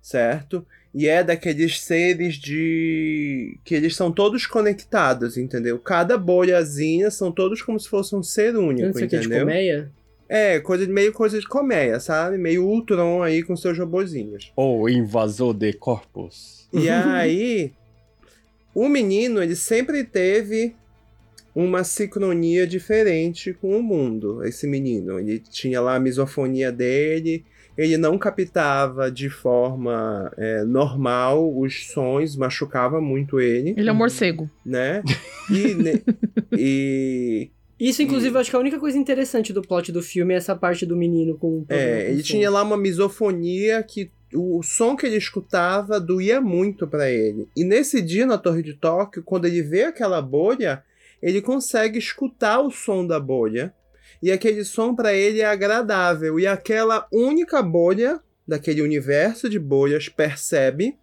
certo? E é daqueles seres de. que eles são todos conectados, entendeu? Cada bolhazinha são todos como se fosse um ser único, Não sei o que, de entendeu? colmeia? É, coisa de meio coisa de colmeia, sabe? Meio Ultron aí com seus robozinhos. O invasor de corpos. E aí, o menino, ele sempre teve uma sincronia diferente com o mundo, esse menino. Ele tinha lá a misofonia dele, ele não captava de forma é, normal os sons, machucava muito ele, Ele é um morcego. né? E, ne- e Isso, inclusive, eu acho que a única coisa interessante do plot do filme é essa parte do menino com É, com ele som. tinha lá uma misofonia que o, o som que ele escutava doía muito pra ele. E nesse dia na Torre de Tóquio, quando ele vê aquela bolha, ele consegue escutar o som da bolha. E aquele som pra ele é agradável. E aquela única bolha daquele universo de bolhas percebe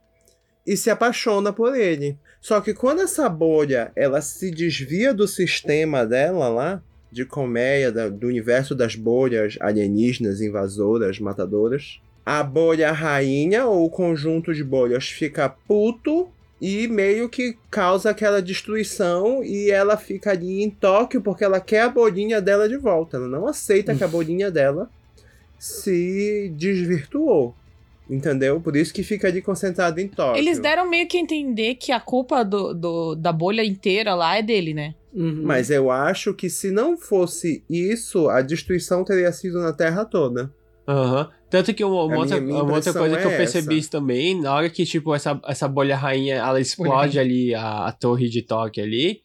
e se apaixona por ele. Só que quando essa bolha ela se desvia do sistema dela lá, de colmeia, da- do universo das bolhas alienígenas, invasoras, matadoras, a bolha rainha ou o conjunto de bolhas fica puto e meio que causa aquela destruição e ela fica ali em Tóquio porque ela quer a bolinha dela de volta. Ela não aceita que a bolinha dela se desvirtuou. Entendeu? Por isso que fica ali concentrado em Tóquio. Eles deram meio que entender que a culpa do, do- da bolha inteira lá é dele, né? Uhum. Mas eu acho que se não fosse isso, a destruição teria sido na Terra toda. Aham. Tanto que uma, uma outra, minha- minha uma outra coisa que eu é percebi essa. isso também, na hora que, tipo, essa, essa bolha rainha, ela explode ali a, a torre de toque ali,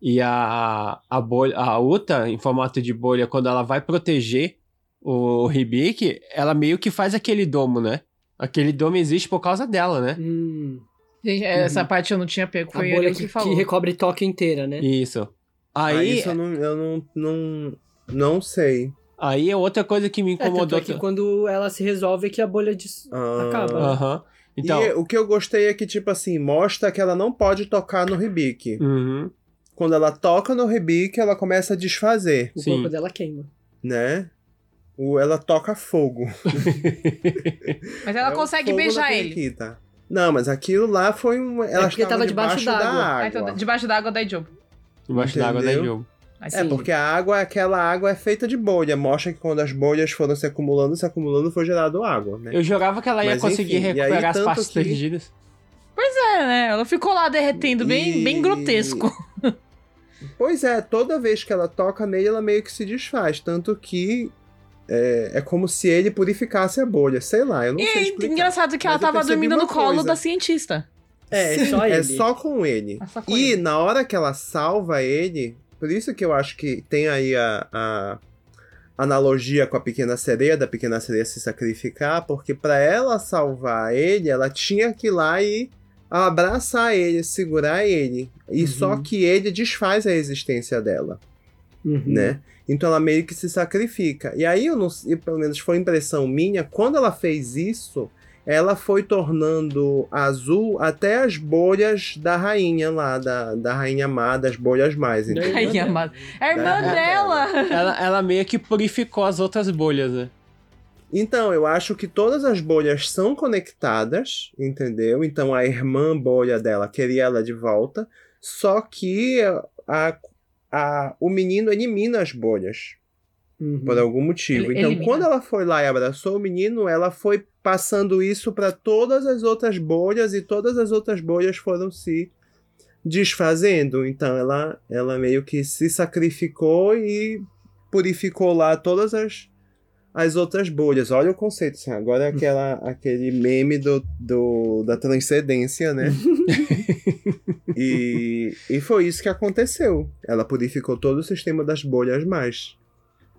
e a, a bolha, a Uta, em formato de bolha, quando ela vai proteger o Hibiki, ela meio que faz aquele domo, né? Aquele domo existe por causa dela, né? Hum. Gente, Essa parte eu não tinha pego, A foi bolha ele que, que que recobre Tóquio inteira, né? Isso. Aí, Aí, isso eu não, eu não, não, não sei. aí é outra coisa que me É, incomodou. é que quando ela se resolve é que a bolha des... Ah. acaba. né? Aham. Então, E o que eu gostei é que, tipo assim, mostra que ela não pode tocar no Hibiki. uhum. Quando ela toca no Hibiki, ela começa a desfazer, O Sim. corpo dela queima. né? O, ela toca fogo. Mas ela É consegue beijar ele. periquita. Não, mas aquilo lá foi um. Ela porque estava tava debaixo debaixo, da. Ah, água. então, debaixo d'água dá job. Debaixo d'água da Entendeu? jogo. Assim, É, porque a água, aquela água é feita de bolha. Mostra que quando as bolhas foram se acumulando, se acumulando, foi gerado água, né? Eu jurava que ela ia Mas, conseguir enfim, e aí, recuperar as partes que- perdidas. É, né? Ela ficou lá derretendo, bem, E- bem grotesco. Pois é, toda vez que ela toca nele, ela meio que se desfaz. Tanto que é, é como se ele purificasse a bolha. Sei lá, eu não E sei é explicar. engraçado que ela tava dormindo no colo coisa. da cientista. É, Sim, só ele. É só com ele. É só com E ele. na hora que ela salva ele, por isso que eu acho que tem aí a, a analogia com a pequena sereia, da pequena sereia se sacrificar, porque pra ela salvar ele, ela tinha que ir lá e abraçar ele, segurar ele. E Uhum. só que ele desfaz a existência dela, Uhum. né? Então ela meio que se sacrifica. E aí eu não sei, pelo menos foi impressão minha, quando ela fez isso, ela foi tornando azul até as bolhas da rainha lá, da, da rainha má, das bolhas mais. Da entendeu? dela. amado. É a irmã É, dela. Ela, ela meio que purificou as outras bolhas, né? Então, eu acho que todas as bolhas são conectadas, entendeu? Então a irmã bolha dela queria ela de volta, só que a, a, o menino elimina as bolhas. Uhum. por algum motivo. Ele- então, elimina. quando ela foi lá e abraçou o menino, ela foi passando isso para todas as outras bolhas e todas as outras bolhas foram se desfazendo. Então, ela, ela meio que se sacrificou e purificou lá todas as, as outras bolhas. Olha o conceito, assim, agora é aquela, aquele meme do, do, da transcendência, né? e, e foi isso que aconteceu. Ela purificou todo o sistema das bolhas mais.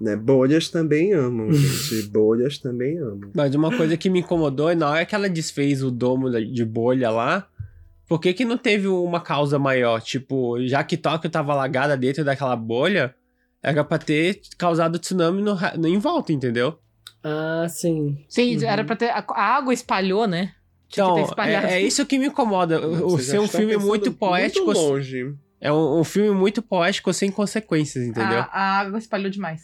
Né? Bolhas também amam, gente. Bolhas também amam. Mas uma coisa que me incomodou é na hora que ela desfez o domo de bolha lá, por que que não teve uma causa maior? Tipo, já que Tóquio tava alagada dentro daquela bolha, era pra ter causado tsunami no, no- em volta, entendeu? Ah, sim. Sim, Uhum. era pra ter. A, a água espalhou, né? Tinha que Então, é, é isso que me incomoda. O, ser um estão filme muito poético. Muito longe. É um, um filme muito poético sem consequências, entendeu? A, a água espalhou demais.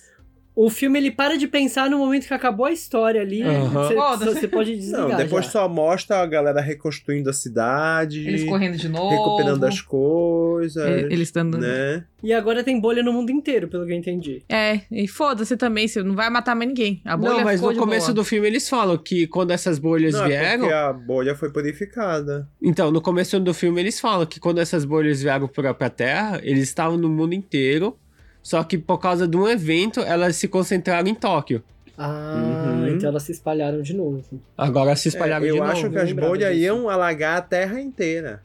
O filme ele para de pensar no momento que acabou a história ali. Você, Foda-se. você pode desligar. Não, depois já. só mostra a galera reconstruindo a cidade, Eles correndo de novo. recuperando as coisas, E- Eles estando. né? E agora tem bolha no mundo inteiro, pelo que eu entendi. É, e foda-se também, você não vai matar mais ninguém. A bolha Não, mas ficou no de começo boa. do filme eles falam que quando essas bolhas Não, é vieram. porque a bolha foi purificada. Então, no começo do filme eles falam que quando essas bolhas vieram pra, pra Terra, eles estavam no mundo inteiro, só que por causa de um evento, elas se concentraram em Tóquio. Ah, Uhum. então elas se espalharam de novo. Agora se espalharam É, eu de acho novo. que as bolhas disso. iam alagar a Terra inteira.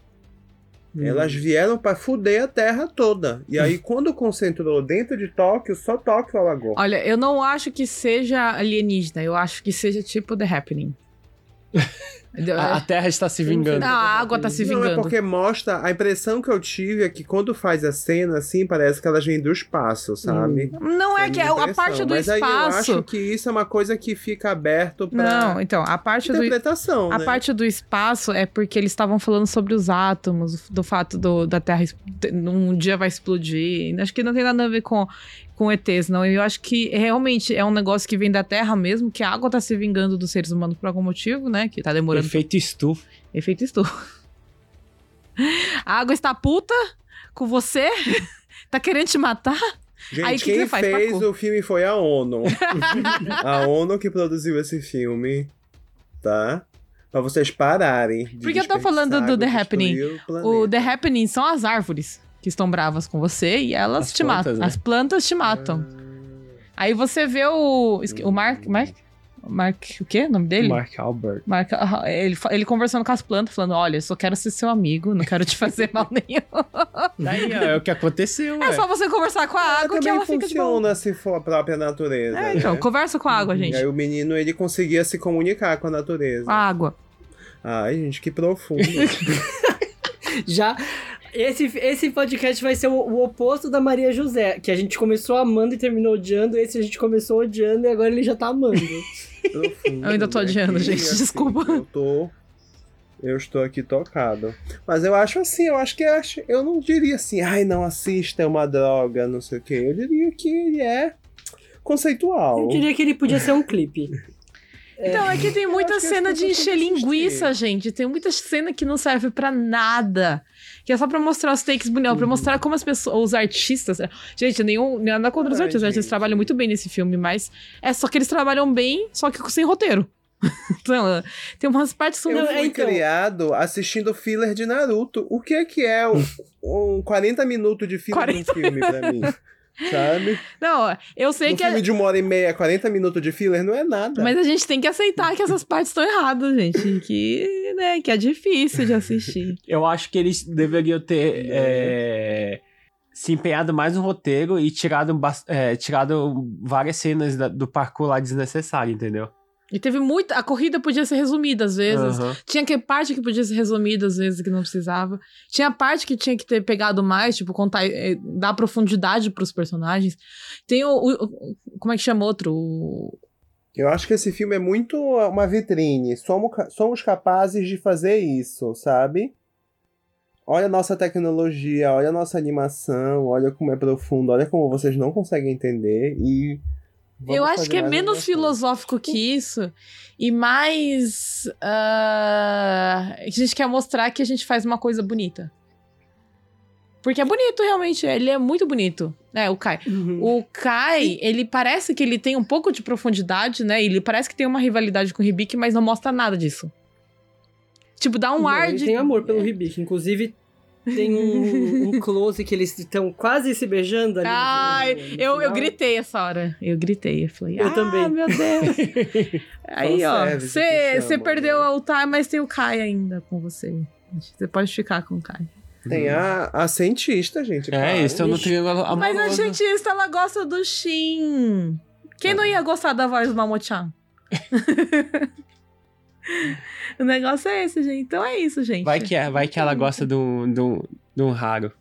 Hum. Elas vieram pra fuder a Terra toda. E aí, quando concentrou dentro de Tóquio, só Tóquio alagou. Olha, eu não acho que seja alienígena, eu acho que seja tipo The Happening. A, a Terra está se vingando. Não, a água tá se Não, é vingando. porque mostra. A impressão que eu tive é que quando faz a cena, assim, parece que elas vêm do espaço, sabe? Não é a que minha a, a parte do Mas aí eu espaço. acho que isso é uma coisa que fica aberto pra Não, então, a parte do. interpretação, A né? parte do espaço é porque eles estavam falando sobre os átomos, do fato do, da Terra um dia vai explodir. Acho que não tem nada a ver com, com ETs, não. Eu acho que realmente é um negócio que vem da Terra mesmo, que a água tá se vingando dos seres humanos por algum motivo, né? Que tá demorando. Efeito estufa. Efeito estufa. A água está puta com você? tá querendo te matar? Gente, Aí, o que que quem você faz? fez o filme foi a ONU. a ONU que produziu esse filme, tá? Pra vocês pararem. de Porque eu tô falando do The Happening. O planeta. The Happening são as árvores que estão bravas com você e elas As te plantas, matam. né? As plantas te matam. Aí você vê o. O Mark. Mark? Mark. O quê? O nome dele? Mark Albert. Mark, ah, ele, ele conversando com as plantas, falando: Olha, eu só quero ser seu amigo, não quero te fazer mal nenhum. Aí, ó, é o que aconteceu, É ué. só você conversar com a Ah, água que também ela fica de boa. funciona se for a própria natureza. É, então, né? conversa com a água, E gente. aí o menino, ele conseguia se comunicar com a natureza. A água. Ai, gente, que profundo. Já. Esse, esse podcast vai ser o, o oposto da Maria José, que a gente começou amando e terminou odiando. Esse a gente começou odiando e agora ele já tá amando. profundo. Eu ainda tô odiando, Aqui, gente, desculpa. Eu tô. Eu estou aqui tocado. Mas eu acho assim, eu acho que eu, acho- eu não diria assim, ai, não assista, é uma droga, não sei o quê. Eu diria que ele é conceitual. Eu diria que ele podia ser um clipe. Então, é que tem muita cena de encher linguiça, gente. Tem muita cena que não serve pra nada. Que é só pra mostrar os takes bonitos, pra mostrar como as pessoas, os artistas. Gente, nenhum, nada contra os Ai, artistas. Os artistas gente. trabalham muito bem nesse filme, mas é só que eles trabalham bem, só que sem roteiro. então, tem umas partes que são. Eu fui é, então- criado assistindo filler de Naruto. O que é que é um, um 40 minutos de filler de 40 um filme pra mim? Sabe? Não, eu sei Um que. é- filme de uma hora e meia, 40 minutos de filler não é nada. Mas a gente tem que aceitar que essas partes estão erradas, gente. Que, né, que é difícil de assistir. Eu acho que eles deveriam ter é, se empenhado mais no roteiro e tirado, é, tirado várias cenas da- do parkour lá desnecessário, entendeu? E teve muita. A corrida podia ser resumida às vezes. Aham. Tinha que parte que podia ser resumida às vezes que não precisava. Tinha parte que tinha que ter pegado mais, tipo, contar, eh, dar profundidade pros personagens. Tem o, o- o- Como é que chama outro? O- Eu acho que esse filme é muito uma vitrine. Somos, somos capazes de fazer isso, sabe? Olha a nossa tecnologia, olha a nossa animação, olha como é profundo, olha como vocês não conseguem entender e. vamos Eu acho que é menos filosófico que isso. E mais. ah, a gente quer mostrar que a gente faz uma coisa bonita. Porque é bonito, realmente. Ele é muito bonito. É, o Kai. Uhum. O Kai, ele parece que ele tem um pouco de profundidade, né? Ele parece que tem uma rivalidade com o Hibiki, mas não mostra nada disso. Tipo, dá um Não, ar ele de. tem amor pelo Hibiki. Inclusive, tem um, um close que eles estão quase se beijando ali. Ai, no- no eu, eu gritei essa hora. Eu gritei. Eu falei, Eu ah, também. meu Deus. Aí, ó, você perdeu né? o Tai, mas tem o Kai ainda com você. Você pode ficar com o Kai. Tem a, a cientista, gente. É, claro. eles estão no triângulo Mas a cientista, ela gosta do Shin. Quem não ia gostar da voz do Mamochan? o negócio é esse, gente. Então é isso, gente. Vai que, é, vai que ela gosta de um, de um, de um raro.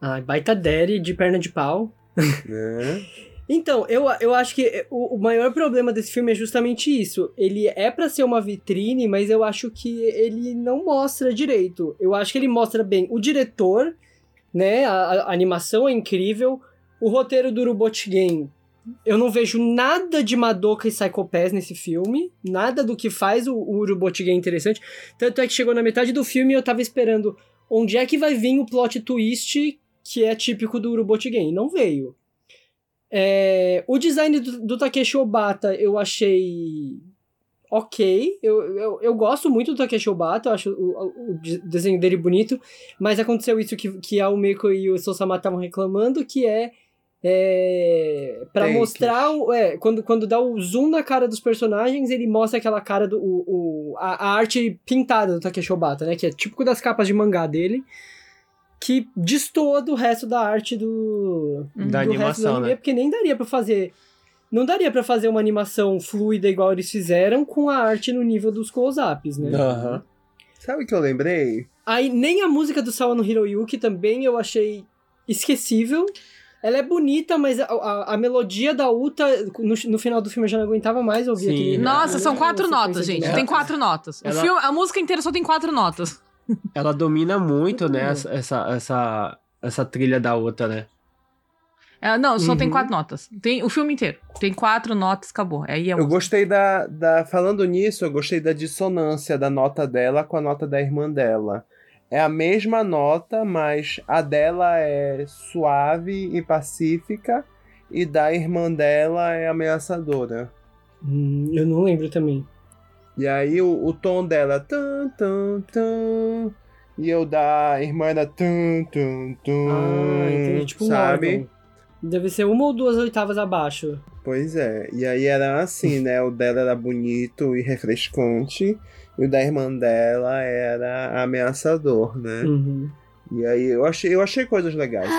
Ai, baita daddy de perna de pau. Né? Então, eu, eu acho que o, o maior problema desse filme é justamente isso. Ele é pra ser uma vitrine, mas eu acho que ele não mostra direito. Eu acho que ele mostra bem o diretor, né? A, a animação é incrível. O roteiro do Robot Game. Eu não vejo nada de Madoka e Psycho Pass nesse filme. Nada do que faz o, o Robot Game interessante. Tanto é que chegou na metade do filme e eu tava esperando onde é que vai vir o plot twist que é típico do Robot Game. Não veio. É, o design do, do Takeshi Obata eu achei ok. Eu, eu, eu gosto muito do Takeshi Obata, eu acho o, o- o de- desenho dele bonito, mas aconteceu isso que, que a Umeko e o Sosama estavam reclamando, que é, é para mostrar o- é, quando, quando dá o zoom na cara dos personagens, ele mostra aquela cara do o, o- a, a arte pintada do Takeshi Obata, né, que é típico das capas de mangá dele. Que destoa do resto da arte do, Da do resto do animação, anime, né? porque nem daria pra fazer. Não daria pra fazer uma animação fluida igual eles fizeram com a arte no nível dos close-ups, né? Aham. Sabe o que eu lembrei? Aí nem a música do Sawa no Hiroyuki também eu achei esquecível. Ela é bonita, mas a, a, a melodia da Uta, no, no final do filme eu já não aguentava mais ouvir Sim. aquele. Nossa, são quatro notas, gente. Tem quatro notas. O Ela- filme, a música inteira só tem quatro notas. Ela domina muito, né, essa, essa, essa, essa trilha da outra, né? É, não, só tem Uhum. quatro notas. Tem o filme inteiro. Tem quatro notas, acabou. Aí é Eu música. gostei da, da. Falando nisso, eu gostei da dissonância da nota dela com a nota da irmã dela. É a mesma nota, mas a dela é suave e pacífica, e da irmã dela é ameaçadora. Hum, eu não lembro também. E aí o, o tom dela. Tum, tum, tum, e eu da irmã era. Tum, tum, tum, Ah, entendi. Tipo um sabe? órgão. Deve ser uma ou duas oitavas abaixo. Pois é. E aí era assim, né? O dela era bonito e refrescante. E o da irmã dela era ameaçador, né? Uhum. E aí eu achei, eu achei coisas legais.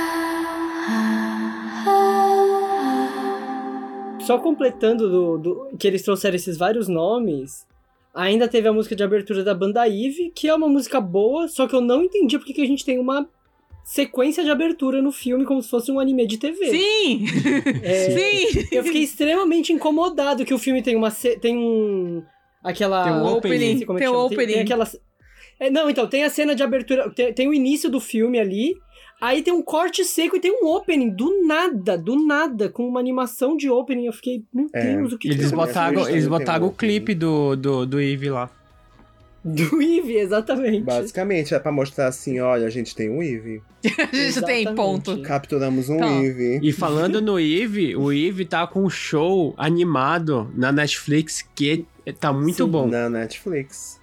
Só completando do, do- que eles trouxeram esses vários nomes, ainda teve a música de abertura da banda Eve, que é uma música boa, só que eu não entendi porque que a gente tem uma sequência de abertura no filme como se fosse um anime de TV. Sim! É, Sim! Eu fiquei extremamente incomodado que o filme tem uma tem um aquela Tem um opening, como é que tem um opening. tem aquela É, não, então tem a cena de abertura, tem, tem o início do filme ali. Aí tem um corte seco e tem um opening do nada, do nada, com uma animação de opening. Eu fiquei, meu É, Deus, o que Eles que botaram- eles tem botaram um o clipe do, do, do Eve lá. Do Eve, exatamente. Basicamente, é pra mostrar assim: olha, a gente tem um Eve. A gente tem ponto. Capturamos um Então. Eve. E falando no Eve, o Eve tá com um show animado na Netflix que tá muito Sim. bom. Na Netflix.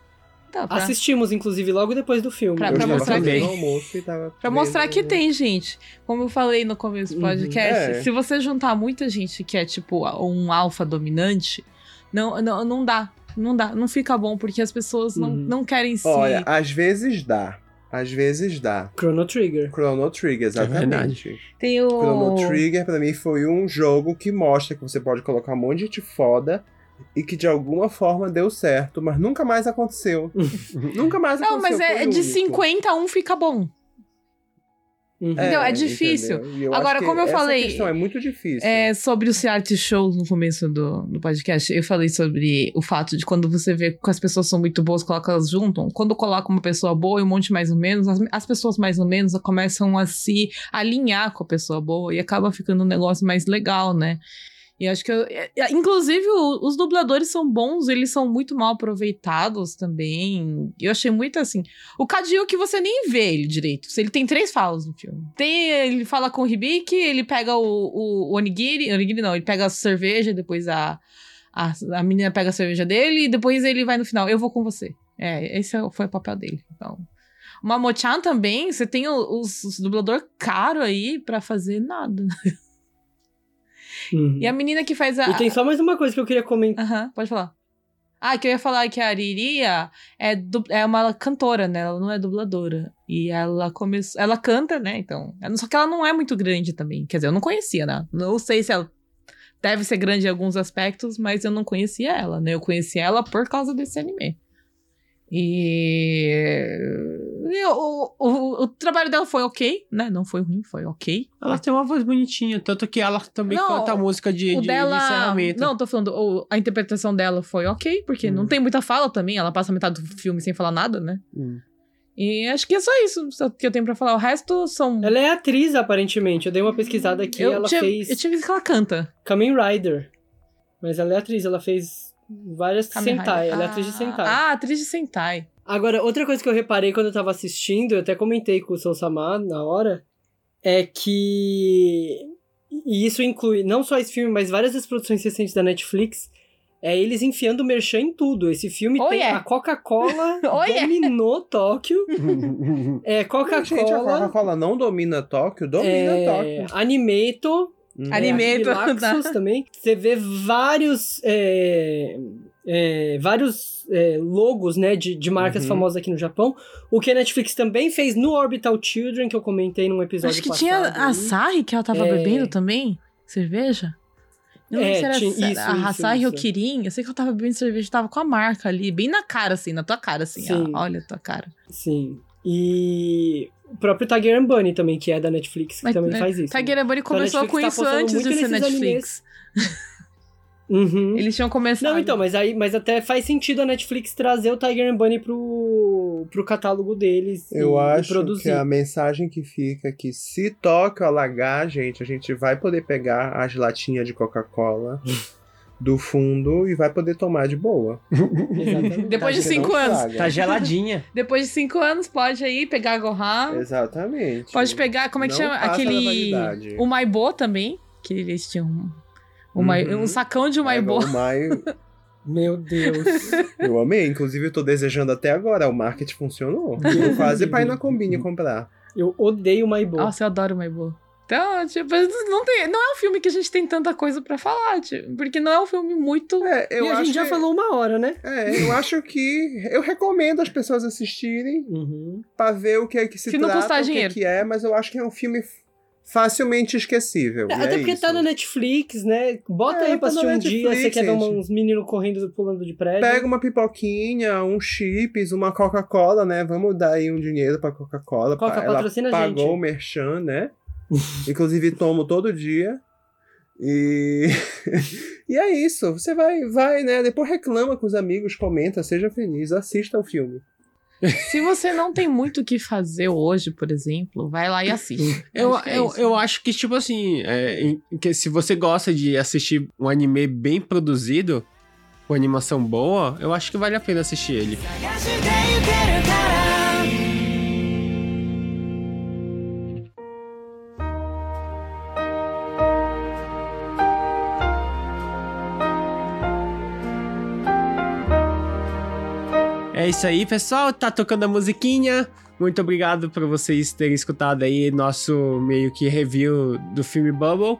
Tá, pra, Assistimos, inclusive, logo depois do filme. Pra- pra mostrar que- almoço pra mostrar que tem, gente. Como eu falei no começo do Uhum. podcast, É. se você juntar muita gente que é tipo um alfa dominante, não, não, não dá. Não dá, não fica bom, porque as pessoas não, Uhum. não querem se. Olha, às vezes dá. Às vezes dá. Chrono Trigger. Chrono Trigger, exatamente. Tem o. Chrono Trigger, pra mim, foi um jogo que mostra que você pode colocar um monte de gente foda e que de alguma forma deu certo, mas nunca mais aconteceu. nunca mais Não, aconteceu. mas é, é de único. 50 a 1 fica bom. Uhum. Entendeu? É difícil. eu Agora, como eu falei, questão é muito difícil. É, sobre os reality shows no começo do, do podcast, eu falei sobre o fato de quando você vê que as pessoas são muito boas, coloca elas juntam. Quando coloca uma pessoa boa e um monte mais ou menos, as, as pessoas mais ou menos começam a se alinhar com a pessoa boa e acaba ficando um negócio mais legal, né? E acho que, eu- é, é, inclusive, os dubladores são bons, eles são muito mal aproveitados também. Eu achei muito assim. O Kadio que você nem vê ele direito. Ele tem três falas no filme. Tem, ele fala com o Hibiki, ele pega o, o, o onigiri, onigiri não, ele pega a cerveja, depois a, a, a menina pega a cerveja dele e depois ele vai no final, eu vou com você. É, esse foi o papel dele. Então, o Mamochan também, você tem os, os dublador caro aí pra fazer nada. Uhum. E a menina que faz a... E tem só mais uma coisa que eu queria comentar. Aham, pode falar. Ah, que eu ia falar que a Ariria é, du- é uma cantora, né? Ela não é dubladora. E ela começou. Ela canta, né? Então. Só que ela não é muito grande também. Quer dizer, eu não conhecia, né? Não sei se ela deve ser grande em alguns aspectos, mas eu não conhecia ela, né? Eu conheci ela por causa desse anime. E. e o, o, o trabalho dela foi ok, né? Não foi ruim, foi ok. Ela tem uma voz bonitinha, tanto que ela também Não, canta a música de, de, dela. de encerramento. Não, tô falando, o- a interpretação dela foi ok, porque não Hum. tem muita fala também. Ela passa metade do filme sem falar nada, né? Hum. E acho que é só isso que eu tenho pra falar. O resto são. Ela é atriz, aparentemente. Eu dei uma pesquisada aqui eu, ela tinha, fez eu tinha visto que ela canta. Kamen Rider. Mas ela é atriz, ela fez várias Kamen Sentai. Ela é atriz de Sentai. Ah, atriz de Sentai. Agora, outra coisa que eu reparei quando eu tava assistindo, eu até comentei com o Sou Samar na hora, é que. E isso inclui não só esse filme, mas várias das produções recentes da Netflix. É eles enfiando merchan em tudo. Esse filme Oh, tem yeah. a Coca-Cola Oh, yeah. dominou Tóquio. É Gente, a Coca-Cola. Coca-Cola não domina Tóquio? Domina É, Tóquio. Animeto, Hum. Animeto. Relaxos também. Você vê vários. é, é, vários é, logos, né, de, de marcas Uhum. famosas aqui no Japão. O que a Netflix também fez no Orbital Children, que eu comentei num episódio Acho que passado. tinha aí. a Sahi que ela tava É. bebendo também. Cerveja? Eu não É, sei se era tinha- essa- isso, a Kirin. Eu sei que ela tava bebendo cerveja, tava com a marca ali, bem na cara, assim, na tua cara, assim. Sim. ó, olha a tua cara. Sim. E o próprio Tiger and Bunny também, que é da Netflix, que Mas, também né, faz isso. Tiger Bunny Então, começou com tá isso antes de ser Netflix. Uhum. Eles tinham começado. Não, então, mas aí, mas até faz sentido a Netflix trazer o Tiger and Bunny pro, pro catálogo deles Eu e, e acho produzir. que a mensagem que fica é que se Tóquio alagar, gente, a gente vai poder pegar as latinhas de Coca-Cola do fundo e vai poder tomar de boa. Exatamente. Depois de Porque cinco anos. Tá geladinha. Depois de cinco anos, pode aí pegar a Gohan. Exatamente. Pode pegar, como é que Não chama? Aquele. O Maibo também. Que eles tinham. Um, Uhum. Mai- um sacão de Maibo. o Mai- Meu Deus. Eu amei, inclusive eu tô desejando até agora, o marketing funcionou. Quase pra ir na Combine comprar. Eu odeio Maibo. Nossa, eu adoro Maibo. Então, tipo, não, tem, não é um filme que a gente tem tanta coisa pra falar, tipo, porque não é um filme muito. É, eu e a acho gente já que- falou uma hora, né? É, eu acho que eu recomendo as pessoas assistirem Uhum. pra ver o que é que se Se não trata, custar o que, dinheiro. que é, mas eu acho que é um filme facilmente esquecível. e Até é porque isso. tá na Netflix, né? Bota É, aí pra tá assistir um dia, você Netflix, quer ver uns meninos correndo, pulando de prédio. Pega uma pipoquinha, um chips, uma Coca-Cola, né? Vamos dar aí um dinheiro pra Coca-Cola. Coca, Ela patrocina a pagou gente. o merchan, né? Inclusive tomo todo dia. E... e é isso. Você vai, vai, né? Depois reclama com os amigos, comenta, seja feliz, assista o filme. Se você não tem muito o que fazer hoje, por exemplo, vai lá e assiste. Eu, Acho que é eu, eu acho que, tipo assim, é, em- que se você gosta de assistir um anime bem produzido, com animação boa, eu acho que vale a pena assistir ele. É isso aí, pessoal. Tá tocando a musiquinha. Muito obrigado por vocês terem escutado aí nosso meio que review do filme Bubble.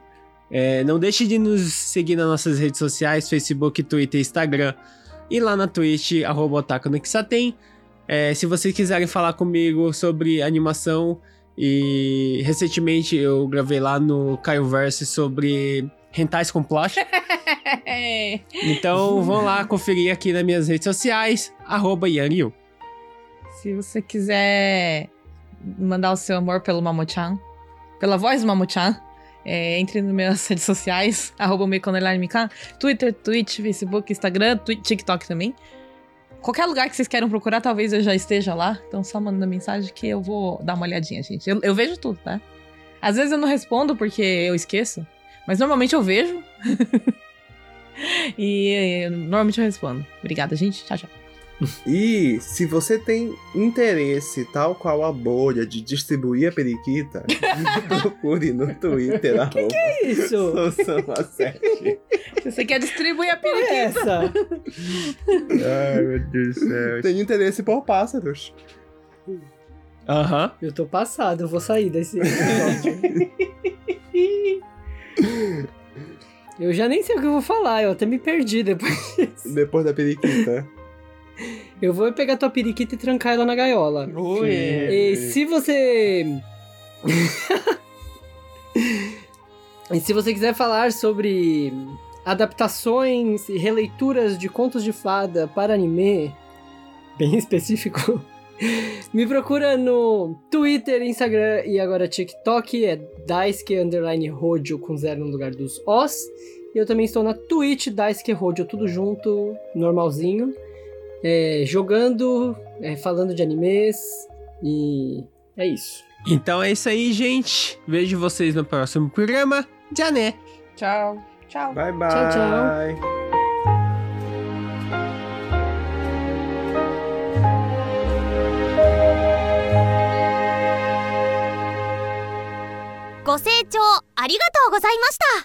É, não deixe de nos seguir nas nossas redes sociais, Facebook, Twitter, Instagram. E lá na Twitch, arroba. É, se vocês quiserem falar comigo sobre animação, e recentemente eu gravei lá no Caio Verse sobre rentais com plot. Então vão lá conferir aqui nas minhas redes sociais, arroba Yanryu. Se você quiser mandar o seu amor pelo Mamochan, pela voz do Mamochan, é, entre nas minhas redes sociais, arroba Mikan, Twitter, Twitch, Facebook, Instagram, Twi- TikTok também. Qualquer lugar que vocês queiram procurar, talvez eu já esteja lá. Então só manda mensagem que eu vou dar uma olhadinha, gente. Eu, eu vejo tudo, tá? Às vezes eu não respondo porque eu esqueço, mas normalmente eu vejo. e eh, normalmente eu respondo. Obrigada, gente. Tchau, tchau. E se você tem interesse, tal qual a bolha, de distribuir a periquita, procure no Twitter, arroba Isso! Sousama7. Se você quer distribuir a É periquita. essa? Ai, meu Deus do céu. Tem interesse por pássaros. Aham. Eu tô passado, eu vou sair desse episódio. Eu já nem sei o que eu vou falar, eu até me perdi depois. Depois da periquita. Eu vou pegar tua periquita e trancar ela na gaiola. E se você. e se você quiser falar sobre adaptações e releituras de contos de fada para anime, bem específico, me procura no Twitter, Instagram e agora TikTok, é Daisuke Underline com zero no lugar dos Os. E eu também estou na Twitch, Daisuke tudo junto, normalzinho é, jogando, é, falando de animes e é isso. Então é isso aí, gente. Vejo vocês no próximo programa. Já né? Tchau. Tchau. Bye bye. Tchau, tchau. ご清聴ありがとうございました。